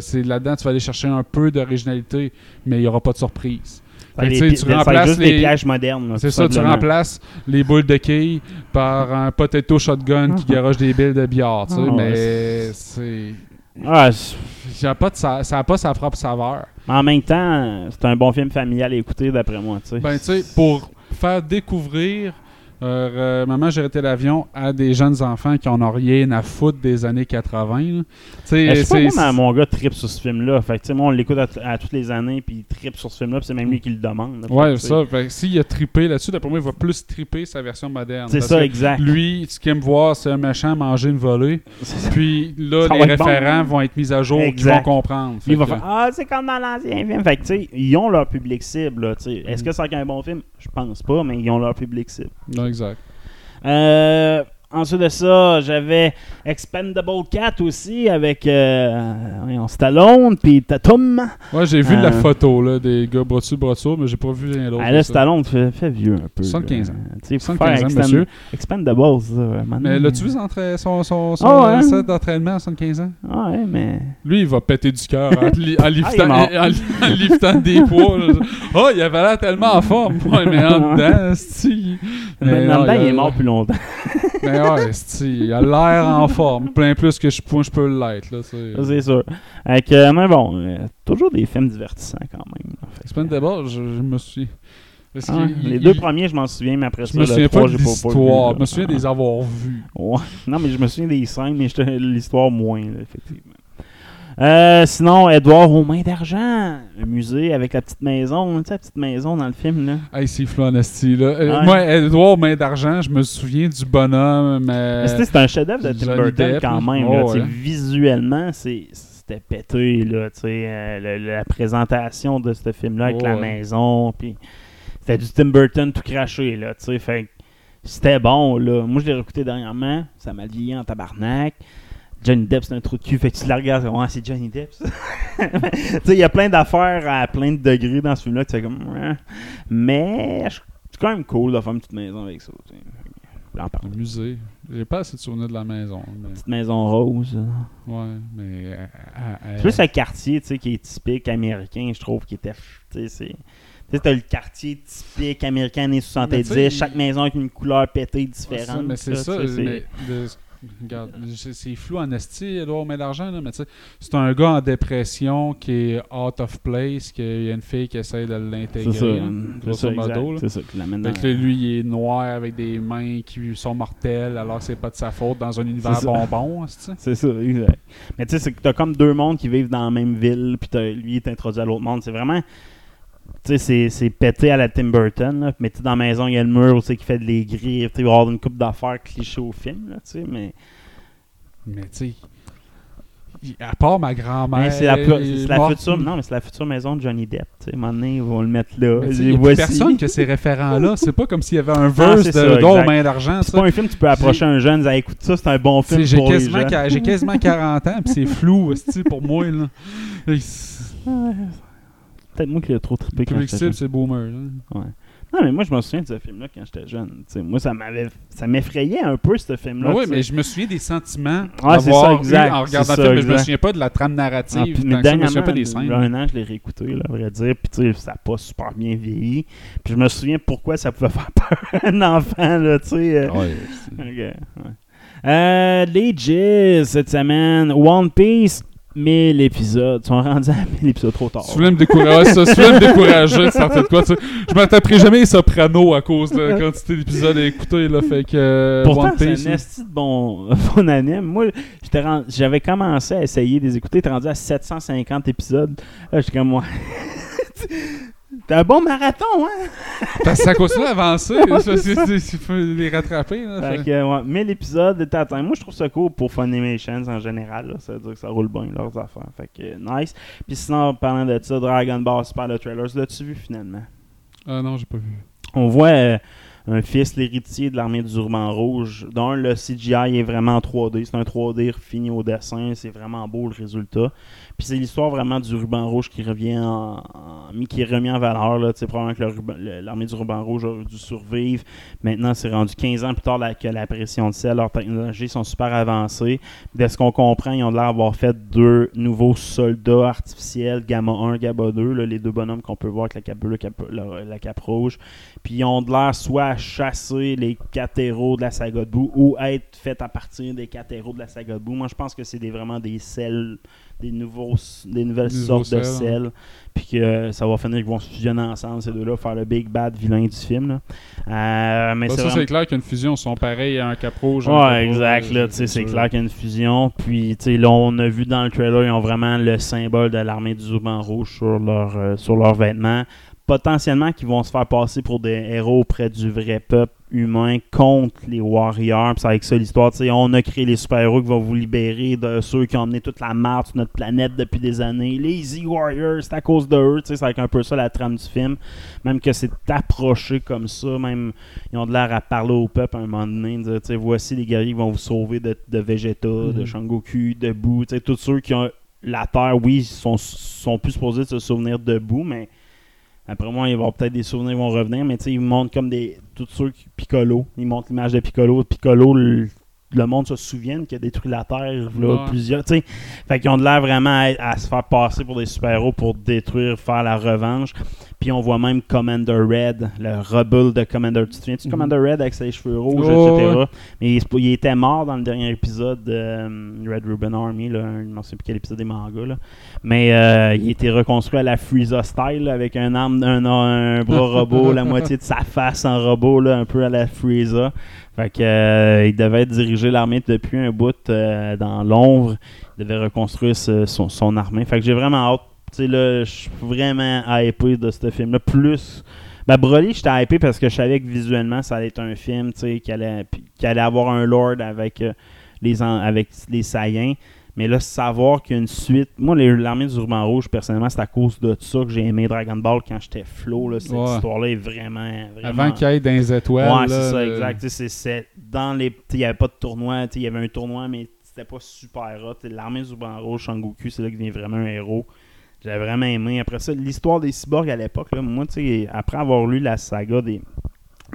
c'est là-dedans, tu vas aller chercher un peu d'originalité, mais il n'y aura pas de surprise. Ça, Fait que, les tu être remplaces juste les- pièges modernes. c'est ça, tu remplaces les boules de quilles par un potato shotgun qui garoche des billes de billard, tu sais, Ah, ouais, mais c'est... Ah, Ça n'a pas, de sa- ça a pas sa propre saveur. en même temps, c'est un bon film familial à écouter, d'après moi. tu sais. Ben, tu sais, pour faire découvrir euh, euh, Maman, j'ai arrêté l'avion à des jeunes enfants qui en ont rien à foutre des années 80, là. Tu sais, Euh, je sais pas, mon gars tripe sur ce film-là? Fait que, tu sais, moi, on l'écoute à, à toutes les années, puis il tripe sur ce film-là, puis c'est même lui qui le demande. là. Ouais, ça. Fait s'il a trippé là-dessus, d'après moi, il va plus tripper sa version moderne. C'est ça, exact. Lui, ce qu'il aime voir, c'est un méchant manger une volée. [laughs] Puis là, Ça les bon. référents vont être mis à jour, ils vont comprendre. Il va faire Ah, c'est comme dans l'ancien film. Fait que, tu sais, ils ont leur public cible. sais. Mm. Est-ce que c'est un bon film? Je pense pas, mais ils ont leur public cible. Exact. Euh, ensuite de ça, j'avais Expendable 4 aussi avec euh, Stallone puis Tatum. Ouais, j'ai vu Euh. la photo là, des gars bras dessus, bras mais j'ai pas vu rien d'autre. Ah, là. Stallone fait, fait vieux un peu. 75 là. ans. Tu sais, faut 75 faire ans, monsieur. Ça, Mais l'as-tu vu son, son, son, ouais. set d'entraînement à 75 ans? Ah ouais, mais. Lui, il va péter du cœur en, li- en liftant, en- en des poids. là. [laughs] Oh, il avait l'air tellement en forme. Ouais, mais en dedans, esti. Mais Maintenant, non, dedans, il a- est mort plus longtemps. Mais ouais, [laughs] il a l'air en forme. Plein plus que je, je peux l'être. C'est- sûr. Avec, euh, mais bon, euh, toujours des films divertissants quand même. je, je me suis. parce Ah, les il- deux il- premiers, je m'en souviens, mais après Je ça, me le pas j'ai pas- pas vu, là. Je me souviens des avoir vus. Ouais. Non, mais je me souviens des scènes, mais l'histoire moins, là, effectivement. Euh, sinon, Edouard aux mains d'argent, un musée avec la petite maison, tu sais, la petite maison dans le film, là. Hey, c'est flou là. Euh, Ouais. Moi, Edouard Main d'Argent, je me souviens du bonhomme, c'était- c'est un chef-d'œuvre de Tim Burton quand même. Oh, là, ouais. Visuellement, c'est- c'était pété. Là, tu sais, euh, le- la présentation de ce film-là avec Oh, la ouais. maison. Puis c'était du Tim Burton tout craché. Là, tu sais, fait c'était bon. Là. Moi, je l'ai réécouté dernièrement. Ça m'a vieilli en tabarnak. Johnny Depp, c'est un trou de cul. Fait que tu la regardes, ouais, c'est Johnny Depp, [laughs] tu sais, il y a plein d'affaires à plein de degrés dans ce film-là. Tu fais comme. Ouais. Mais c'est quand même cool de faire une petite maison avec ça. Le musée. J'ai pas assez de souvenirs de la maison. Mais... Petite maison rose. Ouais, mais... euh, euh, C'est plus un quartier tu sais, qui est typique américain, je trouve, qui était. Tu sais, c'est. Tu sais, t'as le quartier typique américain années 70, Mais tu sais, chaque maison avec une couleur pétée différente. mais c'est ça. mais de- regarde, c'est flou en esti, Edouard Main d'Argent, là, mais tu sais, c'est un gars en dépression qui est out of place, qu'il y a une fille qui essaie de l'intégrer. c'est grosso ça, modo. C'est ça qui l'amène dans. Que lui, il est noir avec des mains qui sont mortelles alors que c'est pas de sa faute dans un univers bonbon. esti. [laughs] C'est ça, exact. Mais tu sais, c'est que t'as comme deux mondes qui vivent dans la même ville, puis t'as- lui il est introduit à l'autre monde. C'est vraiment. Tu sais, c'est- c'est pété à la Tim Burton, là. mais tu sais, dans la maison, il y a le mur qui fait de les griffes. Il va y avoir une coupe d'affaires clichés au film, là, tu sais, mais. Mais tu sais, à part ma grand-mère. Mais c'est la, c'est la future, non, mais c'est la future maison de Johnny Depp. Tu sais, à un moment donné, ils vont le mettre là. Il a plus personne que ces référents-là. [laughs] C'est pas comme s'il y avait un verse de d'or main d'argent. C'est ça. pas un film que tu peux approcher un jeune et dire écoute ça, c'est un bon film J'ai pour quasiment, j'ai quasiment 40 ans, puis c'est flou [laughs] pour moi. Là. Peut-être moi qui l'ai trop trippé quand public j'étais cible, jeune. c'est boomer. là. Non, Non, mais moi, je me souviens de ce film-là quand j'étais jeune. Tu sais, moi, ça m'avait, ça m'effrayait un peu, ce film-là. oui, tu sais. mais je me souviens des sentiments Ouais, c'est d'avoir ça, exact. eu en regardant le ça, film, mais je me exact. souviens pas de la trame narrative. Ah, puis, tant mais que ça, je me souviens dernièrement, pas des il y scènes. a un an, je l'ai réécouté, là, à vrai dire. Puis, tu sais, ça n'a pas super bien vieilli. Puis, je me souviens pourquoi ça pouvait [laughs] faire peur à un enfant, là, tu sais. euh. Ouais, Ok, ouais. Euh, les Jizz cette semaine. One Piece, 1000 épisodes. Ils sont rendus à 1000 épisodes trop tard. Tu voulais me décourager, ça, tu voulais me décourager sortir de quoi. tu sais. Je jamais les sopranos à cause de la [laughs] quantité d'épisodes à écouter. Là, fait que, euh, Pourtant, c'est un esti de bon, [laughs] bon anime. Moi, j'avais commencé à essayer de les écouter. T'es rendu à 750 épisodes. Là, j'étais comme moi. T'as un bon marathon, hein? [laughs] Parce que ça [laughs] c'est- c'est- Il faut les rattraper. Là, Fait fait- que, ouais, 1000 épisodes est atteint. Moi, je trouve ça cool pour Funimation en général. là. Ça veut dire que ça roule bien, leurs affaires. Fait que, euh, nice. Puis sinon, parlant de ça, Dragon Ball Super, le trailer, l'as-tu vu finalement? Ah non, j'ai pas vu. On voit euh, un fils, l'héritier de l'armée du ruban rouge. D'un, le CGI est vraiment en 3D. C'est un 3D fini au dessin. C'est vraiment beau le résultat. Puis c'est l'histoire vraiment du ruban rouge qui revient en, qui est remis en valeur. Là. Probablement que l'armée du ruban rouge a dû survivre. Maintenant, c'est rendu 15 ans plus tard la- que la pression de sel. Leurs technologies sont super avancées. De ce qu'on comprend, ils ont l'air d'avoir fait deux nouveaux soldats artificiels, Gamma 1, Gamma 2, là, les deux bonhommes qu'on peut voir avec la cape bleue, la la- cape rouge. Puis ils ont de l'air soit à chasser les héros de la saga de boue ou être fait à partir des héros de la saga de boue. Moi, je pense que c'est des, vraiment des sels, des, nouveaux, des nouvelles Des nouveaux sortes de sels. Puis que euh, ça va finir qu'ils vont se fusionner ensemble, ces deux-là, faire le big bad vilain du film. là. Euh, mais Bah, c'est ça, vraiment- c'est clair qu'une fusion sont pareils à un cap rouge. un cap Ouais, exact. Là, c'est clair qu'il y a une fusion. Puis, tu sais, là, on a vu dans le trailer, ils ont vraiment le symbole de l'armée du ruban rouge sur leur, euh, sur leurs vêtements. Potentiellement, qu'ils vont se faire passer pour des héros auprès du vrai peuple humain contre les warriors. C'est avec ça l'histoire. Tu sais, on a créé les super-héros qui vont vous libérer de ceux qui ont emmené toute la merde sur notre planète depuis des années. Les Easy Warriors, c'est à cause de eux. Tu sais, c'est avec un peu ça la trame du film. Même que c'est approché comme ça. Même ils ont de l'air à parler au peuple à un moment donné. dire, tu sais, voici les guerriers qui vont vous sauver de, de Vegeta, de Mhm. Shangoku, de Boo. Tu sais, tous ceux qui ont la Terre, oui, sont, sont plus supposés de se souvenir de Boo, mais après moi, il va y avoir peut-être des souvenirs vont revenir, mais tu sais, ils montrent comme des. Tous ceux qui. Piccolo. Ils montrent l'image de Piccolo. Piccolo, le, le monde se souvient qu'il a détruit la Terre, là, Ouais. plusieurs. Tu sais, fait qu'ils ont de l'air vraiment à, à se faire passer pour des super-héros pour détruire, faire la revanche. Puis on voit même Commander Red, le rebelle de Commander. Tu te souviens-tu de Commander Red avec ses cheveux rouges, Oh, etc. ouais. Mais il, était mort dans le dernier épisode de euh, Red Ruben Army, là, je ne sais plus quel épisode des mangas. Là. Mais euh, il était reconstruit à la Frieza style, avec un arme, un, un bras [laughs] robot, la moitié de sa face en robot, là, un peu à la Frieza. Fait que, euh, il devait diriger l'armée depuis un bout euh, dans l'ombre. Il devait reconstruire son, armée. Fait que j'ai vraiment hâte. Je suis vraiment hypé de ce film-là. Plus. Ben, Broly, j'étais hypé parce que je savais que visuellement, ça allait être un film, qui allait, allait avoir un Lord avec euh, les, avec les. Mais là, savoir qu'il y a une suite. Moi, l'armée du ruban rouge, personnellement, c'est à cause de ça que j'ai aimé Dragon Ball quand j'étais flow. Là. Cette Ouais. histoire-là est vraiment. vraiment... Avant qu'il y ait dans les étoiles. Ouais, c'est ça, exact. C'est- dans les. Il n'y avait pas de tournoi. Il y avait un tournoi, mais c'était pas super hot. L'armée du ruban rouge, Shangoku, c'est là qu'il devient vraiment un héros. J'avais vraiment aimé. Après ça, l'histoire des cyborgs à l'époque, là, moi, tu sais, après avoir lu la saga des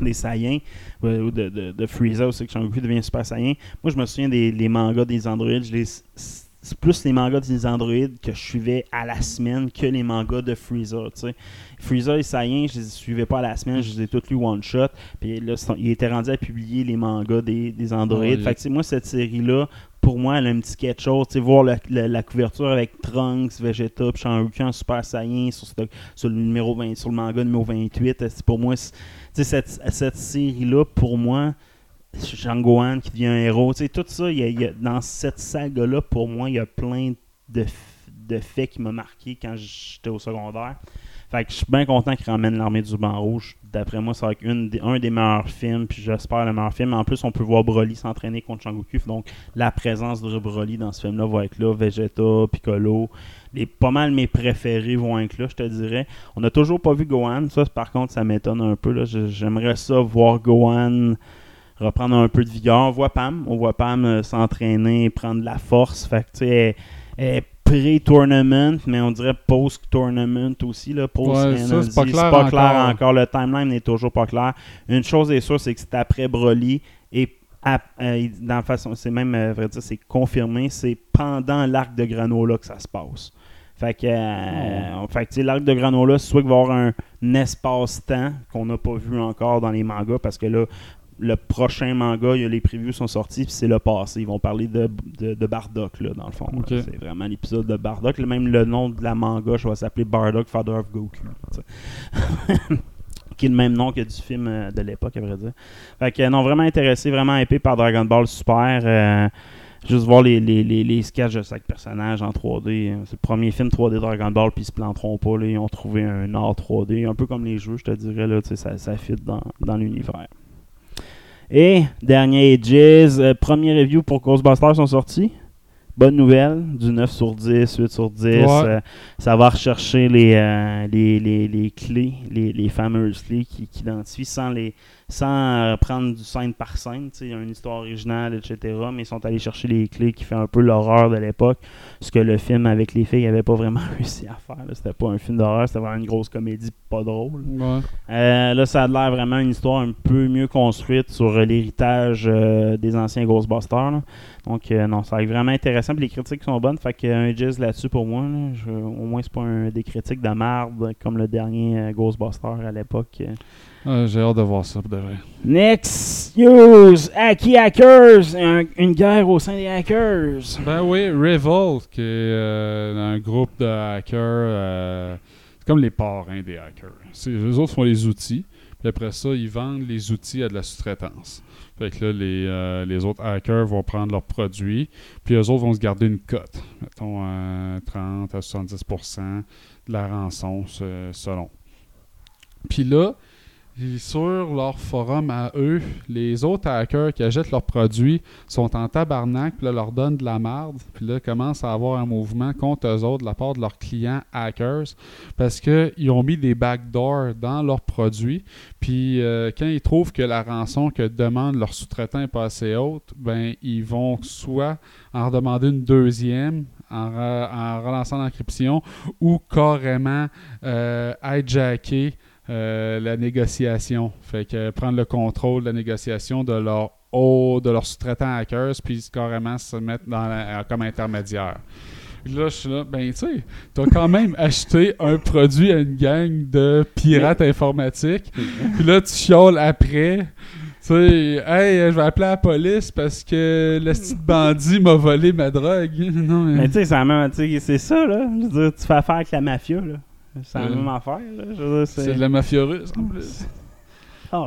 des Saiyans, euh, ou de, de, de Frieza aussi, que Shangoku devient Super Saiyan. Moi, je me souviens des les mangas des androïdes. Je les, c'est plus les mangas des androïdes que je suivais à la semaine que les mangas de Freeza. tu sais. Freeza et Saiyan, je les suivais pas à la semaine, je les ai tous lus one shot. Puis là, il était rendu à publier les mangas des, des androïdes. Ouais, fait que, moi, cette série-là, pour moi, elle a un petit quelque chose. Tu sais, voir la, la- couverture avec Trunks, Vegeta, puis Shangoku en Super Saiyan sur, sur le numéro 20, sur le manga numéro 28, c'est pour moi, tu sais, cette, cette série-là, pour moi, Shangohan qui devient un héros, tu sais, tout ça, y a- dans cette saga-là, pour moi, il y a plein de, de faits qui m'ont marqué quand j'étais au secondaire. Fait que je suis bien content qu'il ramène l'armée du banc rouge. D'après moi, ça va être un des meilleurs films, puis j'espère le meilleur film. En plus, on peut voir Broly s'entraîner contre Shangoku, donc la présence de Broly dans ce film-là va être là. Vegeta, Piccolo, pas mal mes préférés vont être là, je te dirais. On n'a toujours pas vu Gohan, ça par contre, ça m'étonne un peu. J'aimerais ça voir Gohan reprendre un peu de vigueur. On voit Pam, on voit Pam euh, s'entraîner, prendre de la force. Fait que, tu sais, pré-tournament, mais on dirait post-tournament aussi, là, post Ouais, ça, c'est pas clair encore. encore. Le timeline n'est toujours pas clair. Une chose est sûre, c'est que c'est après Broly et euh, dans façon, c'est même, euh, vrai dire, c'est confirmé, c'est pendant l'arc de Granola que ça se passe. Fait que, euh, fait que, tu sais, l'arc de Granola, c'est soit qu'il va y avoir un, un espace-temps qu'on n'a pas vu encore dans les mangas, parce que là, le prochain manga, y a les previews sont sortis, puis c'est le passé. Ils vont parler de, de, de Bardock, là, dans le fond. C'est vraiment l'épisode de Bardock. Même le nom de la manga, je vais s'appeler Bardock, Father of Goku. [laughs] qui est le même nom que du film euh, de l'époque, à vrai dire. Fait que, non, vraiment intéressé, vraiment épais par Dragon Ball Super. euh, juste voir les, les, les, les sketchs de chaque personnage en 3D. C'est le premier film 3D Dragon Ball, puis ils se planteront pas. Là, ils ont trouvé un art 3D, un peu comme les jeux, je te dirais. Là, ça, ça fit dans, dans l'univers. Et, dernier Ages, euh, premier review pour Ghostbusters sont sortis. Bonne nouvelle, du 9 sur 10, 8 sur 10. Ouais. euh, ça va rechercher les, euh, les, les, les clés, les, les fameuses clés qui, qui identifient sans, les, sans euh, prendre du scène par scène. Il y a une histoire originale, etc. Mais ils sont allés chercher les clés qui fait un peu l'horreur de l'époque. Ce que le film avec les filles n'avait pas vraiment [laughs] réussi à faire. C'était pas un film d'horreur, c'était vraiment une grosse comédie pas drôle. Ouais. Euh, là, ça a l'air vraiment une histoire un peu mieux construite sur l'héritage des anciens Ghostbusters. là. Donc, euh, non, ça a l'air vraiment intéressant. Puis les critiques sont bonnes. Fait qu'un jazz là-dessus pour moi. là. Je- au moins, c'est pas un- des critiques de marde comme le dernier euh, Ghostbuster à l'époque. euh. Ouais, J'ai hâte de voir ça, pour de vrai. Next news Hacky Hackers Un- Une guerre au sein des hackers. Ben oui, Revolt, qui est euh, un groupe de hackers. c'est comme les parrains des hackers. Eux autres font les outils, puis après ça, ils vendent les outils à de la sous-traitance. Fait que là, les, euh, les autres hackers vont prendre leurs produits, puis eux autres vont se garder une cote. Mettons euh, 30 à 70% de la rançon, selon. Puis là, sur leur forum à eux, les autres hackers qui achètent leurs produits sont en tabarnak, puis là, leur donnent de la marde, puis là, commencent à avoir un mouvement contre eux autres de la part de leurs clients hackers, parce qu'ils ont mis des backdoors dans leurs produits, puis euh, quand ils trouvent que la rançon que demande leur sous-traitant est pas assez haute, ben, ils vont soit en redemander une deuxième, en relançant l'encryption, ou carrément euh, hijacker euh, la négociation. Fait que prendre le contrôle de la négociation de leur haut, de leurs sous-traitants hackers, puis carrément se mettre dans la- comme intermédiaire. Là, je suis là, ben, tu sais, t'as quand [laughs] même acheté un produit à une gang de pirates informatiques, puis là, tu chiales après. Tu sais, hey, je vais appeler la police parce que le petit [laughs] bandit m'a volé ma drogue. non, mais- Mais tu sais, c'est la même- tu sais, c'est ça, là. Je veux dire, tu fais affaire avec la mafia, là. C'est la Ouais. même affaire, c'est. de la mafia russe en plus. [laughs]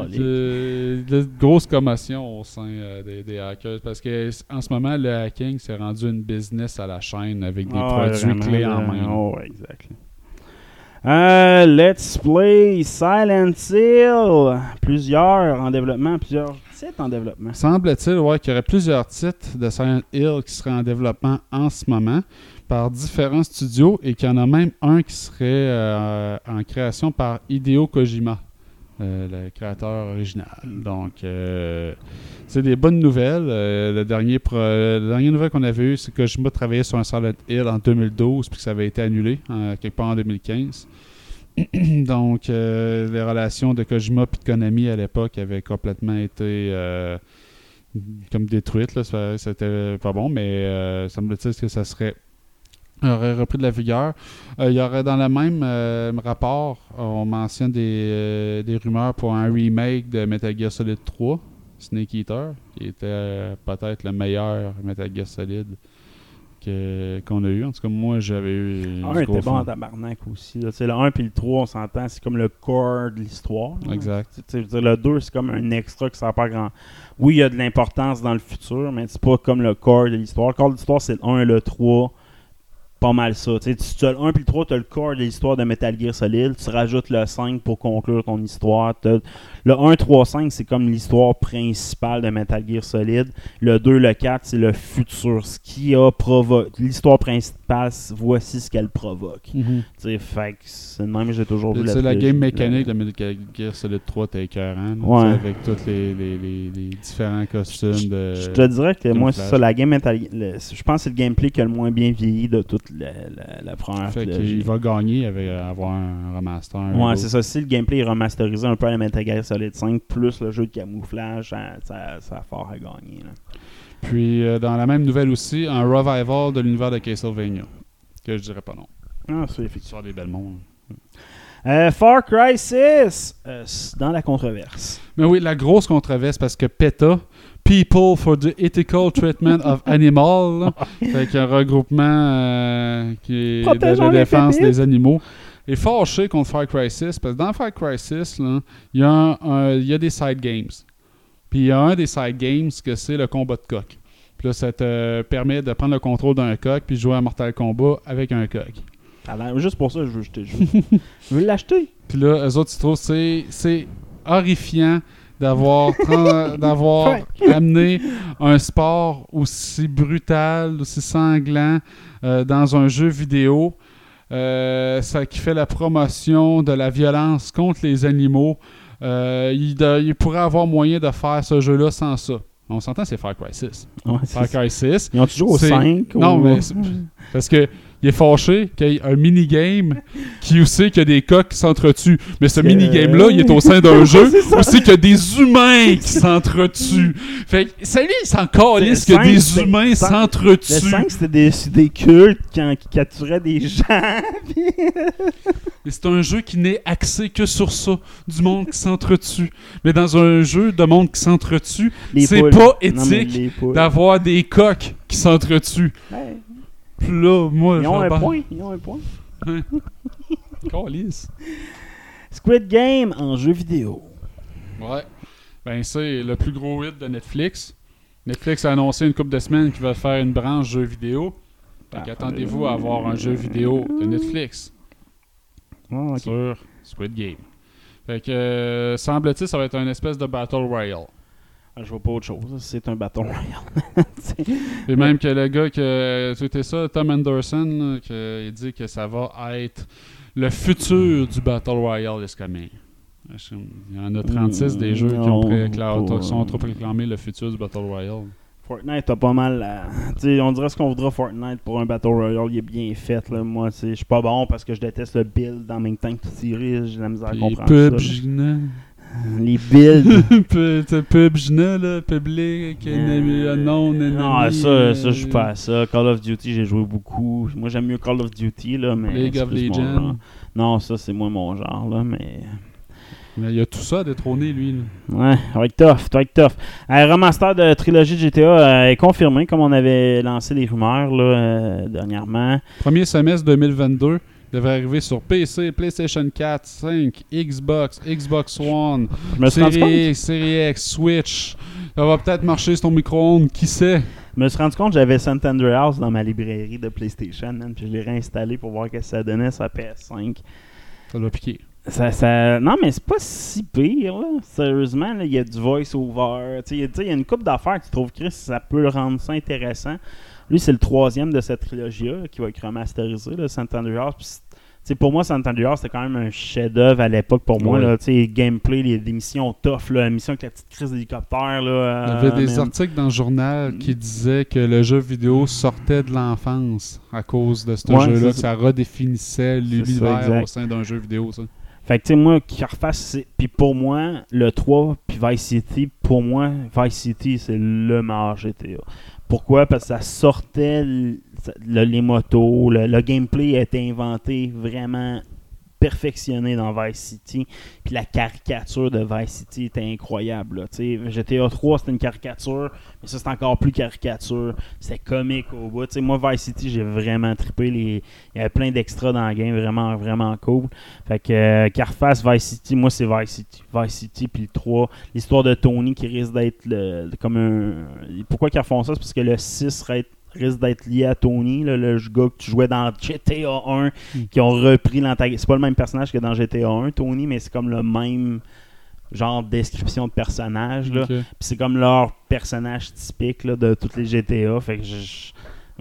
Les- de, de grosses commotions au sein euh, des, des hackers parce que en ce moment le hacking s'est rendu une business à la chaîne avec des Ah, produits vraiment, clés en main. Oh, ouais, exact. Euh, let's play Silent Hill. Plusieurs en développement, plusieurs titres en développement. Semble-t-il ouais, qu'il y aurait plusieurs titres de Silent Hill qui seraient en développement en ce moment par différents studios et qu'il y en a même un qui serait euh, en création par Hideo Kojima, euh, le créateur original. Donc, euh, c'est des bonnes nouvelles. Le dernier la dernière nouvelle qu'on avait eue, c'est que Kojima travaillait sur un Silent Hill en 2012 puis que ça avait été annulé euh, quelque part en 2015. [clears throat] Donc, les relations de Kojima et de Konami à l'époque avaient complètement été comme détruites. Ça- C'était pas bon, mais euh, semble-t-il que ça serait [coughs] aurait repris de la vigueur. Euh, il y aurait dans le même euh, rapport, on mentionne des, euh, des rumeurs pour un remake de Metal Gear Solid 3, Snake Eater, qui était peut-être le meilleur Metal Gear Solid qu'on a eu. En tout cas, moi, j'avais eu. Le du 1 gros était bon en tabarnak aussi. là. Le 1 puis le 3, on s'entend, c'est comme le core de l'histoire. Exact. Le 2, c'est comme un extra qui sert pas grand. Oui, il y a de l'importance dans le futur, mais c'est pas comme le core de l'histoire. Le core de l'histoire, c'est le 1 et le 3. Pas mal ça. Tu tu as le 1 puis le 3, tu as le core de l'histoire de Metal Gear Solid. Tu rajoutes le 5 pour conclure ton histoire. Le 1, 3, 5, c'est comme l'histoire principale de Metal Gear Solid. Le 2, le 4, c'est le futur. Ce qui a provoqué. L'histoire principale, voici ce qu'elle provoque. Mhm. Fait c'est le même, j'ai toujours vu C'est la game mécanique de Metal Gear Solid 3 était écœurant. Ouais. Avec tous les, les, les, les différents costumes de. Je te dirais que moi, c'est ça, la game Metal le- Je pense que c'est le gameplay qui a le moins bien vieilli de toute la, la- la première Fait qu'il va gagner avec avoir un remaster. un Ouais, c'est ça. Si le gameplay est remasterisé un peu à la Metal Gear Solid 5, plus le jeu de camouflage, ça, ça, ça a fort à gagner. là. Puis euh, dans la même nouvelle aussi, un revival de l'univers de Castlevania. Que je dirais pas non. Ah, c'est effectivement. Des belles mondes. Euh, Far Cry 6, euh, dans la controverse. Mais oui, la grosse controverse parce que PETA, People for the Ethical Treatment of Animals, [laughs] fait qu'un regroupement euh, qui est de Protégeons la défense des animaux, est fâché contre Far Cry 6 parce que dans Far Cry 6, là, il y, a y des side games. Puis il y a un des side games que c'est le combat de coq. Puis là, ça te permet de prendre le contrôle d'un coq puis jouer à Mortal Kombat avec un coq. Alors, juste pour ça, je veux jeter [laughs] je veux l'acheter. Puis là, eux autres, ils trouvent que c'est, c'est horrifiant d'avoir, [laughs] d'avoir amené un sport aussi brutal, aussi sanglant euh, dans un jeu vidéo. Euh, ça qui fait la promotion de la violence contre les animaux. Euh, il, de- il pourrait avoir moyen de faire ce jeu-là sans ça. On s'entend, c'est Far Cry 6. Ouais, Far. Cry 6. Ils ont toujours au c'est- 5 Non, ou- mais parce que il est fâché qu'il y ait un minigame qui où c'est qu'il y a des coqs qui s'entretuent. Mais ce Euh, minigame-là, il est au sein d'un [laughs] jeu où c'est qu'il y a des humains qui s'entretuent. Fait que, ça, lui, il s'en calisse que des humains s'entretuent. Le 5, c'était des, des cultes qui, qui capturaient des gens. [laughs] Et c'est un jeu qui n'est axé que sur ça, du monde qui s'entretue. Mais dans un jeu de monde qui s'entretue, c'est pas mais éthique d'avoir des coqs qui s'entretuent. Ouais. Puis là, moi, Ils ont un point. Ils ont un point. [laughs] Squid Game en jeu vidéo. Ouais. Ben, c'est le plus gros hit de Netflix. Netflix a annoncé une couple de semaines qu'il va faire une branche jeux vidéo. Fait Ah, qu'attendez-vous à avoir un jeu vidéo de Netflix Ah, sur Squid Game. Fait que, euh, semble-t-il, ça va être une espèce de Battle Royale. Ah, Je vois pas autre chose. C'est un bâton [laughs] Et même que le gars que c'était ça, Tom Anderson, que, il dit que ça va être le futur du Battle Royale is coming. Il y en a 36 des jeux qui ont, précla- sont proclamés le futur du Battle Royale. Fortnite a pas mal. tu sais, on dirait ce qu'on voudra Fortnite pour un Battle Royale. Il est bien fait. Là. Moi, tu je suis pas bon parce que je déteste le build en même temps que tirer. J'ai la misère à comprendre ça. PUBG, Les builds. [laughs] PUBG, là, public, ennemi, non, ennemi. Non, ça, euh, ça je suis pas à ça. Call of Duty, j'ai joué beaucoup. Moi, j'aime mieux Call of Duty, là, mais. League of Legends. Non, ça, c'est moins mon genre, là, mais. Mais il y a tout ça à détrôner, lui. là. Ouais, être tough, être tough. Un remaster de trilogie de GTA euh, est confirmé, comme on avait lancé les rumeurs, là, euh, dernièrement. Premier semestre 2022 devrait arriver sur PC, PlayStation 4, 5, Xbox, Xbox One, Je me suis rendu compte. Série, Série X, Switch. Ça va peut-être marcher sur ton micro-ondes, qui sait? Je me suis rendu compte que j'avais Sant Andreas dans ma librairie de PlayStation, man, puis je l'ai réinstallé pour voir ce que ça donnait sur la PS5. Ça l'a piqué. Ça, ça... Non, mais c'est pas si pire, là. Sérieusement, là, il y a du voice-over. Y il y a une coupe d'affaires que tu trouves, Chris, ça peut rendre ça intéressant. Lui, c'est le troisième de cette trilogie-là qui va être remasterisé, là, Sant Andreas. Puis, c'est- tu sais, pour moi, Sant Andreas, c'était quand même un chef-d'œuvre à l'époque pour moi. Ouais. Là, gameplay, les, missions tough, là, la mission avec la petite crise d'hélicoptère. Il y avait euh, des articles dans le journal qui disaient que le jeu vidéo sortait de l'enfance à cause de ce Ouais, jeu-là, ça. ça redéfinissait l'univers au sein d'un jeu vidéo. Ça. Fait que, tu sais, moi, qui refasse. Puis pour moi, le 3 puis Vice City, pour moi, Vice City, c'est le meilleur GTA. Pourquoi? Parce que ça sortait les motos, le gameplay a été inventé vraiment perfectionné dans Vice City. Puis la caricature de Vice City était incroyable. GTA 3, c'était une caricature, mais ça, c'est encore plus caricature. C'est comique au bout. Moi, Vice City, j'ai vraiment trippé. Les... Il y avait plein d'extras dans le game, vraiment, vraiment cool. Fait que euh, refasse Vice City, moi c'est Vice City. Vice City, puis le 3. L'histoire de Tony qui risque d'être comme un. Pourquoi qu'ils refont ça C'est parce que le 6 serait- risque d'être lié à Tony, là, le gars que tu jouais dans GTA 1, qui ont repris l'antagoniste. C'est pas le même personnage que dans GTA 1, Tony, mais c'est comme le même genre de description de personnage. Là. Puis c'est comme leur personnage typique là, de toutes les GTA. Fait que je.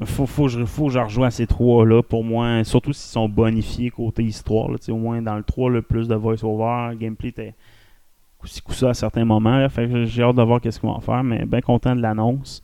faut, faut, que je- faut que je rejoins ces trois-là pour moi, surtout s'ils sont bonifiés côté histoire. Là, au moins dans le 3, le plus de voice-over, gameplay était coup-ci coup-ça à certains moments. Là, fait que j'ai hâte de voir qu'est-ce qu'ils vont en faire, mais bien content de l'annonce.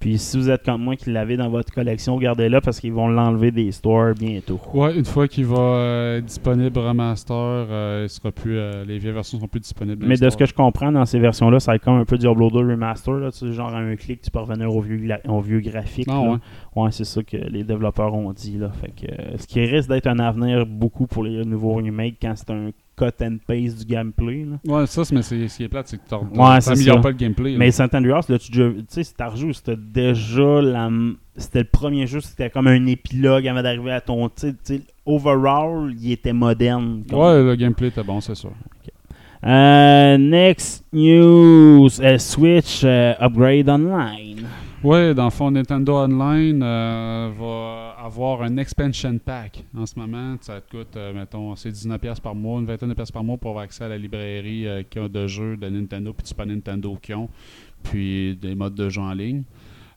Puis si vous êtes comme moi qui l'avez dans votre collection, gardez-le parce qu'ils vont l'enlever des stores bientôt. Ouais, une fois qu'il va euh, être disponible remaster, euh, il sera plus, euh, les vieilles versions seront plus disponibles. Mais de ce que je comprends dans ces versions-là, ça va être comme un peu Diablo 2 Remaster. Là, tu sais, genre à un clic, tu peux revenir au vieux, au vieux graphique. Ah, là. ouais. Ouais, c'est ça que les développeurs ont dit. Là. Fait que, ce qui risque d'être un avenir beaucoup pour les nouveaux remakes quand c'est un cut and paste du gameplay. là. Ouais, ça, c'est- mais c'est ce qui est plate, c'est que tu n'améliores pas le gameplay. là. Mais Saint Andreas, là, tu tu sais, si t'as rejoué, c'était déjà la. C'était le premier jeu, c'était comme un épilogue avant d'arriver à ton. Tu tu sais, overall, il était moderne. comme- Ouais, le gameplay était bon, c'est sûr. Euh, next news euh, Switch euh, Upgrade Online. Ouais, dans le fond, Nintendo Online va avoir un expansion pack en ce moment. Ça te coûte, euh, mettons, c'est 19$ par mois, une vingtaine de pièces par mois pour avoir accès à la librairie euh, qui a de jeux de Nintendo puis du Super Nintendo qui ont, puis des modes de jeu en ligne.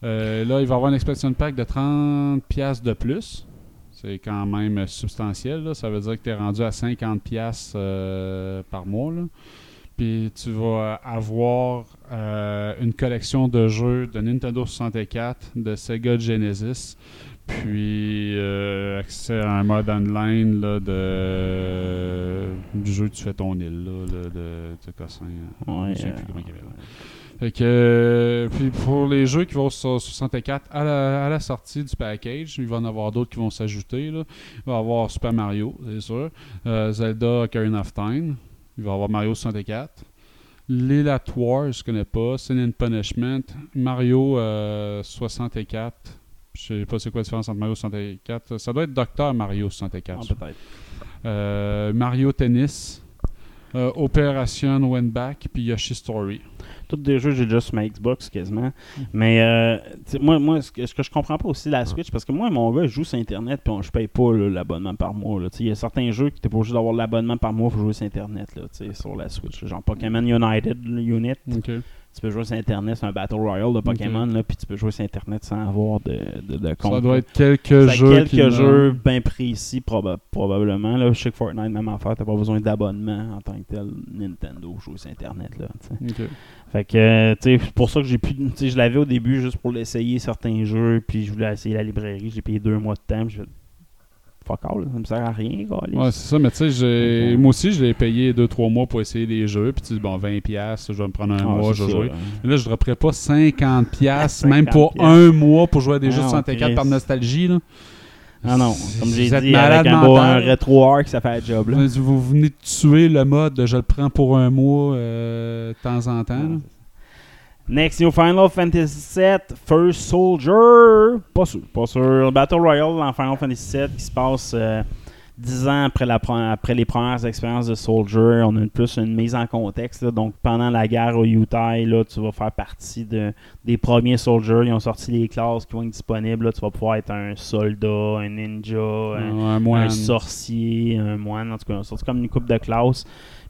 Euh, là, il va y avoir un expansion pack de 30$ de plus. C'est quand même substantiel. là. Ça veut dire que tu es rendu à 50$ euh, par mois. là. Puis tu vas avoir une collection de jeux de Nintendo 64, de Sega Genesis, puis euh, accès à un mode online là, de, du jeu Tu fais ton île, là, là, de, de Cossin. Ouais, Je sais euh, plus comment il appelle. Fait que, puis pour les jeux qui vont sur 64 à la, à la sortie du package, il va y en avoir d'autres qui vont s'ajouter. Il va y avoir Super Mario, c'est sûr. Euh, Zelda Ocarina of Time. Il va y avoir Mario 64. Lil at War, je connais pas. Sin and Punishment. Mario euh, 64. Je sais pas c'est quoi la différence entre Mario 64. Ça doit être Docteur Mario 64. Ah, peut-être. Euh, Mario Tennis. euh, Operation Went Back. Puis Yoshi Story. Tous des jeux j'ai déjà sur ma Xbox quasiment. Mais euh, moi, moi ce, que, ce que je comprends pas aussi la Switch, parce que moi, mon gars, je joue sur Internet puis je paye pas l'abonnement par mois. Il y a certains jeux qui t'es pas obligé d'avoir l'abonnement par mois pour jouer sur Internet là, sur la Switch. Genre Pokémon United Unit. Tu peux jouer sur Internet, c'est un Battle Royale de Pokémon, là, puis tu peux jouer sur Internet sans avoir de, de, de compte. Ça doit être quelques jeux. quelques qui jeux bien précis, proba- probablement. Là. Je sais que Fortnite, même affaire, t'as pas besoin d'abonnement en tant que tel. Nintendo, jouer sur Internet. Là. Fait que, euh, tu sais, c'est pour ça que j'ai pu. Tu sais, je l'avais au début juste pour l'essayer certains jeux, puis je voulais essayer la librairie. J'ai payé deux mois de temps, puis je Fuck all, ça me sert à rien, gars. Ouais, c'est ça, mais tu sais, moi aussi, je l'ai payé 2-3 mois pour essayer des jeux. Puis tu dis, bon, 20$, piastres, je vais me prendre un Ah, mois, je vais jouer. hein. Mais là, je ne dropperais pas 50$, piastres, 50 [laughs] même pour un mois pour jouer à des Ah, jeux de non, 64 par nostalgie. Là. Ah non, comme j'ai Vous êtes dit, malade avec un, beau, un rétro arc, ça fait le job. Là. Vous, venez de tuer le mode de je le prends pour un mois euh, de temps en temps. Next New Final Fantasy VII First Soldier. Pas sûr, pas sûr. Battle Royale dans Final Fantasy VII qui se passe euh, 10 ans après, la, pre- après les premières expériences de Soldier. On a plus une mise en contexte. là. Donc pendant la guerre au Yutai, là, tu vas faire partie de, des premiers Soldiers. Ils ont sorti les classes qui vont être disponibles. là. Tu vas pouvoir être un soldat, un ninja, un, un sorcier, un moine, en tout cas, ils ont sorti comme une coupe de classe.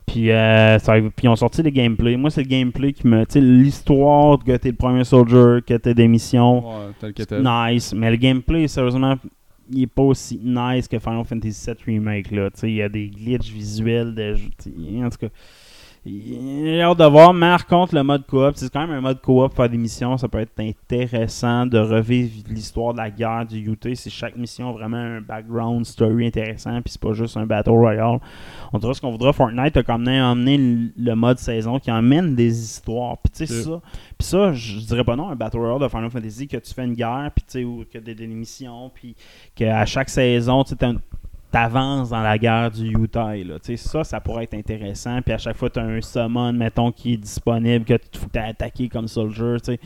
Puis, euh, ça- puis ils ont sorti des gameplays. Moi, c'est le gameplay qui me. Tu sais, l'histoire que t'es le premier soldier, que t'es des missions. Ouais, tel. Nice. Mais le gameplay, sérieusement, il est pas aussi nice que Final Fantasy VII Remake. Là. Tu sais, Il y a des glitches visuels. De, en tout cas, j'ai hâte de voir. Mais par contre, le mode coop, c'est quand même un mode coop faire des missions. Ça peut être intéressant de revivre l'histoire de la guerre du UT. C'est chaque mission a vraiment un background story intéressant. Puis c'est pas juste un Battle Royale. On dira ce qu'on voudra. Fortnite a quand même emmené le- mode saison qui emmène des histoires. Puis tu sais, ça. Puis ça, je dirais pas non, un Battle Royale de Final Fantasy que tu fais une guerre, puis tu sais, ou que des, des missions, puis qu'à chaque saison, tu sais, t'avances dans la guerre du Utah. Là. Ça, ça pourrait être intéressant. Puis à chaque fois, tu as un summon, mettons, qui est disponible, que tu faut attaqué comme soldier. tu sais.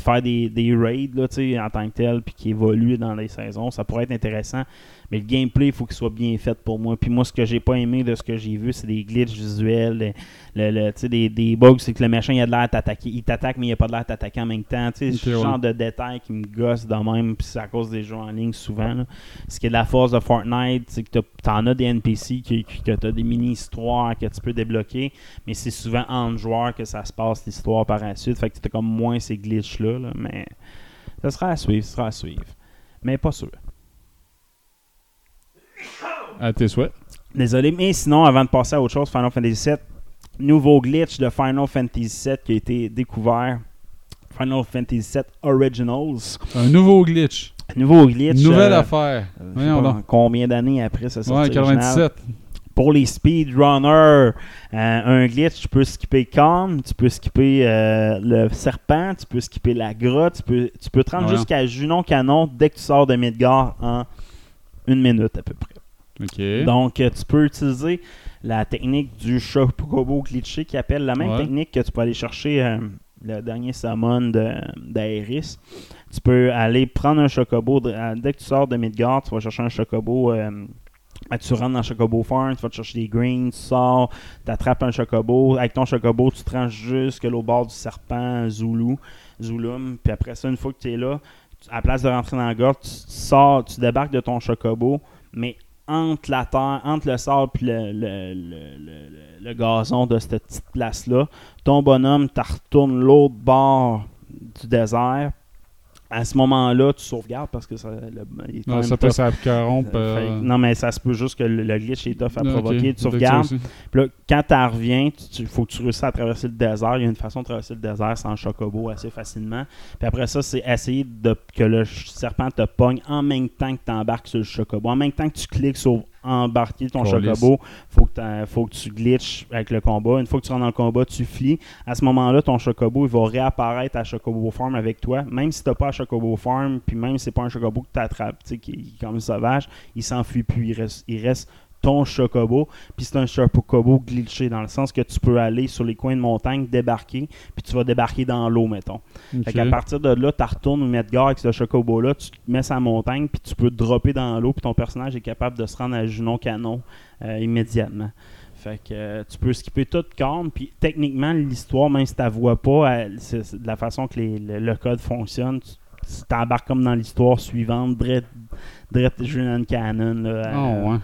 Faire des, des raids là, en tant que tel, puis qui évoluent dans les saisons, ça pourrait être intéressant. Mais le gameplay, il faut qu'il soit bien fait pour moi. Puis moi, ce que j'ai pas aimé de ce que j'ai vu, c'est des glitches visuels. Le, des, des bugs, c'est que le méchant, il a de l'air t'attaquer. Il t'attaque, mais il a pas de l'air t'attaquer en même temps. Ok, ce genre de détails qui me gossent de même. Puis c'est à cause des jeux en ligne souvent. là. Ce qui est de la force de Fortnite, c'est que t'en as des NPC, qui, qui- que t'as des mini-histoires que tu peux débloquer. Mais c'est souvent entre joueurs que ça se passe l'histoire par la suite. Fait que t'as comme moins ces glitches-là. là. Mais ça sera à suivre, ça sera à suivre. Mais pas sûr. À tes souhaits. Désolé, mais sinon, avant de passer à autre chose, Final Fantasy VII, nouveau glitch de Final Fantasy VII qui a été découvert. Final Fantasy VII Originals. Un nouveau glitch. Nouveau glitch. Nouvelle euh, affaire. je sais Voyons pas donc. combien d'années après ça Ouais, sortie originale. 97. Pour les speedrunners, euh, un glitch, tu peux skipper Calm, tu peux skipper euh, le serpent, tu peux skipper la grotte, tu peux, tu peux te rendre Ouais. jusqu'à Junon Canon dès que tu sors de Midgar en une minute à peu près. Donc, euh, tu peux utiliser la technique du Chocobo glitché qui appelle la même Ouais. technique que tu peux aller chercher euh, le dernier summon de- d'Aeris. Tu peux aller prendre un Chocobo. euh, dès que tu sors de Midgard, tu vas chercher un Chocobo. euh, tu rentres dans Chocobo Farm, tu vas te chercher des greens, tu sors, tu attrapes un Chocobo. Avec ton Chocobo, tu te rends jusque au bord du serpent Zulu, Zulum. Puis après ça, une fois que tu es là, à la place de rentrer dans la gorge, tu sors, tu débarques de ton Chocobo, mais entre la terre, entre le sable et le, le- le- le- le gazon de cette petite place-là, ton bonhomme, tu retournes l'autre bord du désert. À ce moment-là, tu sauvegardes parce que ça, le- il est quand Non, même ça peut s'interrompre. Euh, non, mais ça se peut juste que le, le glitch est tough à provoquer. Tu sauvegardes. Puis là, quand tu reviens, il faut que tu réussisses à traverser le désert. Il y a une façon de traverser le désert sans chocobo assez facilement. Puis après ça, c'est essayer de, que le serpent te pogne en même temps que tu embarques sur le chocobo. En même temps que tu cliques sur embarquer ton chocobo, faut que, faut que tu glitches avec le combat. Une fois que tu rentres dans le combat, tu flies. À ce moment-là, ton chocobo, il va réapparaître à Chocobo Farm avec toi. Même si tu pas à Chocobo Farm, puis même si c'est pas un chocobo que tu attrapes, tu sais, qui est comme sauvage, il s'enfuit plus. Il reste, il reste ton chocobo. Puis c'est un chocobo glitché dans le sens que tu peux aller sur les coins de montagne, débarquer, puis tu vas débarquer dans l'eau, mettons. Fait qu'à partir de là, tu retournes au Medgar avec ce chocobo-là, tu te mets sa montagne, puis tu peux te dropper dans l'eau, puis ton personnage est capable de se rendre à Junon Canon euh, immédiatement. Fait que euh, tu peux skipper tout calme, puis techniquement, l'histoire, même si tu vois pas, elle- de la façon que les- le, le code fonctionne, tu t'embarques comme dans l'histoire suivante, Drette Junon Canon. Là, euh, ouais.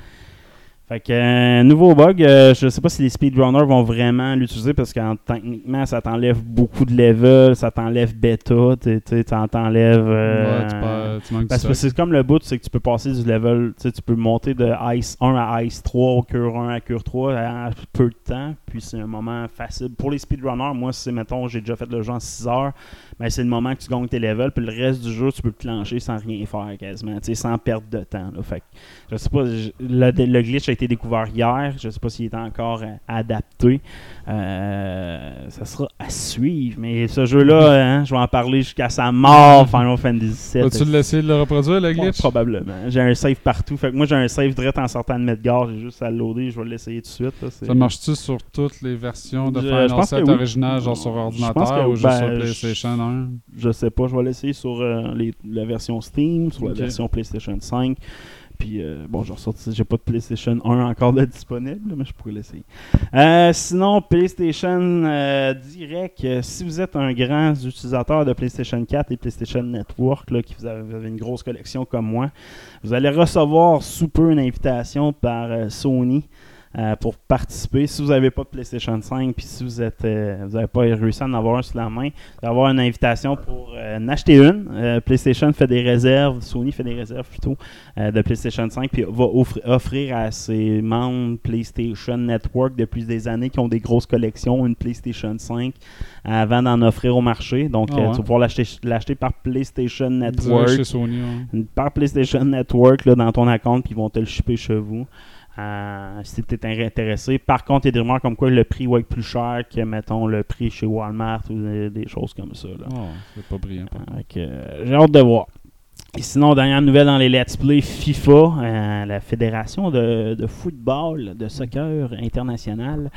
Fait que, euh, nouveau bug, euh, je sais pas si les speedrunners vont vraiment l'utiliser parce que en- techniquement, ça t'enlève beaucoup de level, ça t'enlève bêta, tu sais, t'en- t'enlèves. euh, Ouais, tu, perds- tu manques parce du que c'est comme le bout, c'est que tu peux passer du level, tu sais, tu peux monter de Ice 1 à Ice 3, au Cure 1 à Cure 3 en peu de temps, puis c'est un moment facile. Pour les speedrunners, moi, c'est, mettons, j'ai déjà fait le jeu en 6 heures, ben, c'est le moment que tu gagnes tes levels, puis le reste du jeu, tu peux te clencher sans rien faire quasiment, tu sais, sans perdre de temps. Là. Fait que, je sais pas, je- le, le glitch a été découvert hier, je sais pas s'il est encore euh, adapté. Euh, ça sera à suivre, mais ce jeu-là, hein, je vais en parler jusqu'à sa mort, Final Fantasy VII. Vas-tu l'essayer de le reproduire, le glitch? probablement. J'ai un save partout. Fait que moi, j'ai un save direct en sortant de Medgar. J'ai juste à le loader. Je vais l'essayer tout de suite. là. Ça marche-tu sur toutes les versions de Je- je Final pense que 7 oui. originales, genre sur ordinateur que- ou juste ben, sur je- PlayStation 1? Je sais pas. Je vais l'essayer sur euh, les- la version Steam, sur la version PlayStation 5. Puis, euh, bon, j'ai ressorti. J'ai pas de PlayStation 1 encore de [laughs] disponible, mais je pourrais l'essayer. Euh, sinon, PlayStation euh, Direct, si vous êtes un grand utilisateur de PlayStation 4 et PlayStation Network, là, qui vous avez, une grosse collection comme moi, vous allez recevoir sous peu une invitation par Sony euh, pour participer. Si vous n'avez pas de PlayStation 5, puis si vous êtes, euh, vous n'avez pas réussi à en avoir un sous la main, vous allez avoir une invitation pour euh, en acheter une. Euh, PlayStation fait des réserves, Sony fait des réserves plutôt euh, de PlayStation 5, puis va offri- offrir à ses membres PlayStation Network depuis des années qui ont des grosses collections une PlayStation 5 avant d'en offrir au marché. Donc, Ah euh, ouais. tu vas pouvoir l'acheter par PlayStation Network Sony, ouais. par PlayStation Network là, dans ton compte, puis ils vont te le shipper chez vous. Euh, si tu es intéressé. Par contre, il y a des rumeurs comme quoi le prix va être plus cher que, mettons, le prix chez Walmart ou des, des choses comme ça. Là. Oh, c'est pas brillant. euh, J'ai hâte de voir. Et sinon, dernière nouvelle dans les Let's Play FIFA, euh, la Fédération de, de football, de soccer international,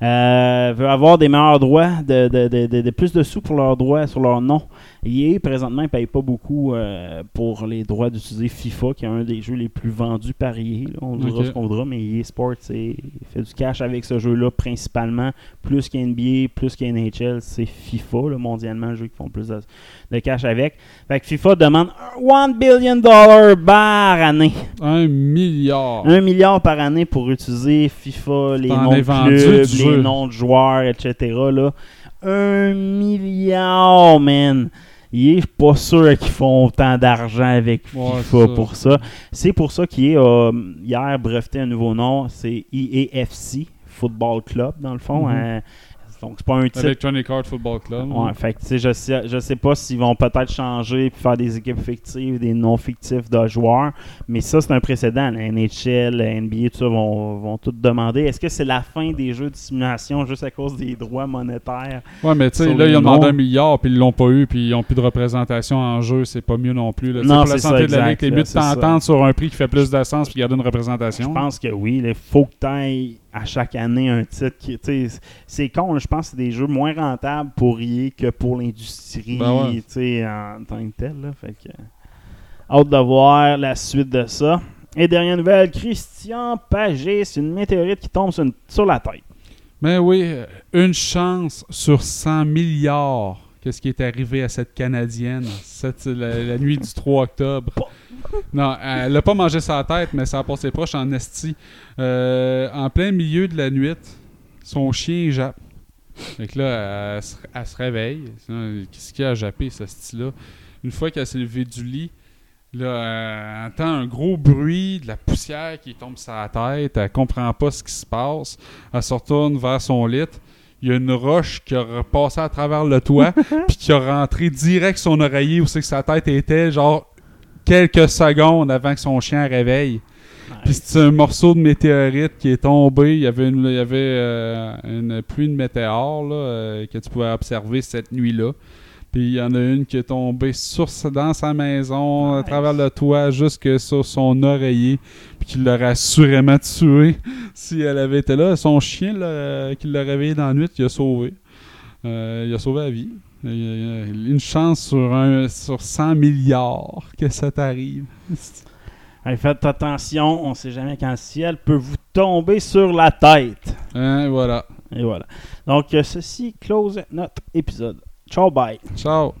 veut avoir des meilleurs droits, de, de- de- plus de sous pour leurs droits sur leur nom. EA, présentement, ne paye pas beaucoup euh, pour les droits d'utiliser FIFA, qui est un des jeux les plus vendus par EA. là. On dira ce qu'on voudra, mais EA Sports fait du cash avec ce jeu-là principalement. Plus qu'NBA, plus qu'NHL, c'est FIFA, là, mondialement, le jeu qui font plus de, cash avec. Fait que FIFA demande 1 billion dollars par année. Un milliard. Un milliard par année pour utiliser FIFA, les noms de clubs, les jeu. noms de joueurs, etc. Là. Un milliard, man. Il est pas sûr qu'ils font autant d'argent avec FIFA ça. pour ça. C'est pour ça qu'il a hier breveté un nouveau nom. C'est EAFC, Football Club, dans le fond. Mhm. hein. Donc, c'est pas un titre. Electronic Arts Football Club. Ouais, fait que, tu sais, je sais, je sais pas s'ils vont peut-être changer puis faire des équipes fictives, des non fictifs de joueurs, mais ça, c'est un précédent. La NHL, la NBA, tout ça vont, vont tout demander. Est-ce que c'est la fin des jeux de simulation juste à cause des droits monétaires? Ouais, mais tu sais, là, ils ont demandé un milliard, puis ils l'ont pas eu, puis ils ont plus de représentation en jeu. C'est pas mieux non plus. Là. Non, pour la ça, santé de la Ligue, t'es mieux de t'entendre sur un prix qui fait plus de sens, puis garder une représentation. Je pense que oui. Il faut que tu ailles à chaque année un titre qui. C'est con, je pense que c'est des jeux moins rentables pour EA que pour l'industrie Ben ouais. en tant que tel. Là, fait que, hâte de voir la suite de ça. Et dernière nouvelle, Christian Pagé, c'est une météorite qui tombe sur, une- sur la tête. Mais oui, euh, une chance sur 100 milliards. Qu'est-ce qui est arrivé à cette Canadienne cette, la, la nuit du 3 octobre? Non, elle n'a pas mangé sa tête, mais ça a passé proche en esti. Euh, en plein milieu de la nuit, son chien jappe. Fait que là, elle, se- elle se réveille. Qu'est-ce qu'il a à japper, ce style-là? Une fois qu'elle s'est levée du lit, là, elle entend un gros bruit, de la poussière qui tombe sur la tête. Elle comprend pas ce qui se passe. Elle se retourne vers son lit. Il y a une roche qui a repassé à travers le toit, [laughs] puis qui a rentré direct son oreiller où c'est que sa tête était, genre quelques secondes avant que son chien réveille. Puis c'est un morceau de météorite qui est tombé. Il y avait une, il y avait, euh, une pluie de météores là, euh, que tu pouvais observer cette nuit-là. Puis il y en a une qui est tombée sur, dans sa maison, à travers le toit, jusque sur son oreiller. Puis qui l'aurait assurément tué [laughs] si elle avait été là. Son chien qui l'a réveillé dans la nuit, il a sauvé. Euh, il a sauvé la vie. Une chance sur, un, sur 100 milliards que ça t'arrive. [laughs] Hey, faites attention, on sait jamais quand le ciel peut vous tomber sur la tête. Hein, voilà. Et voilà. Donc, euh, ceci close notre épisode. Ciao, bye. Ciao.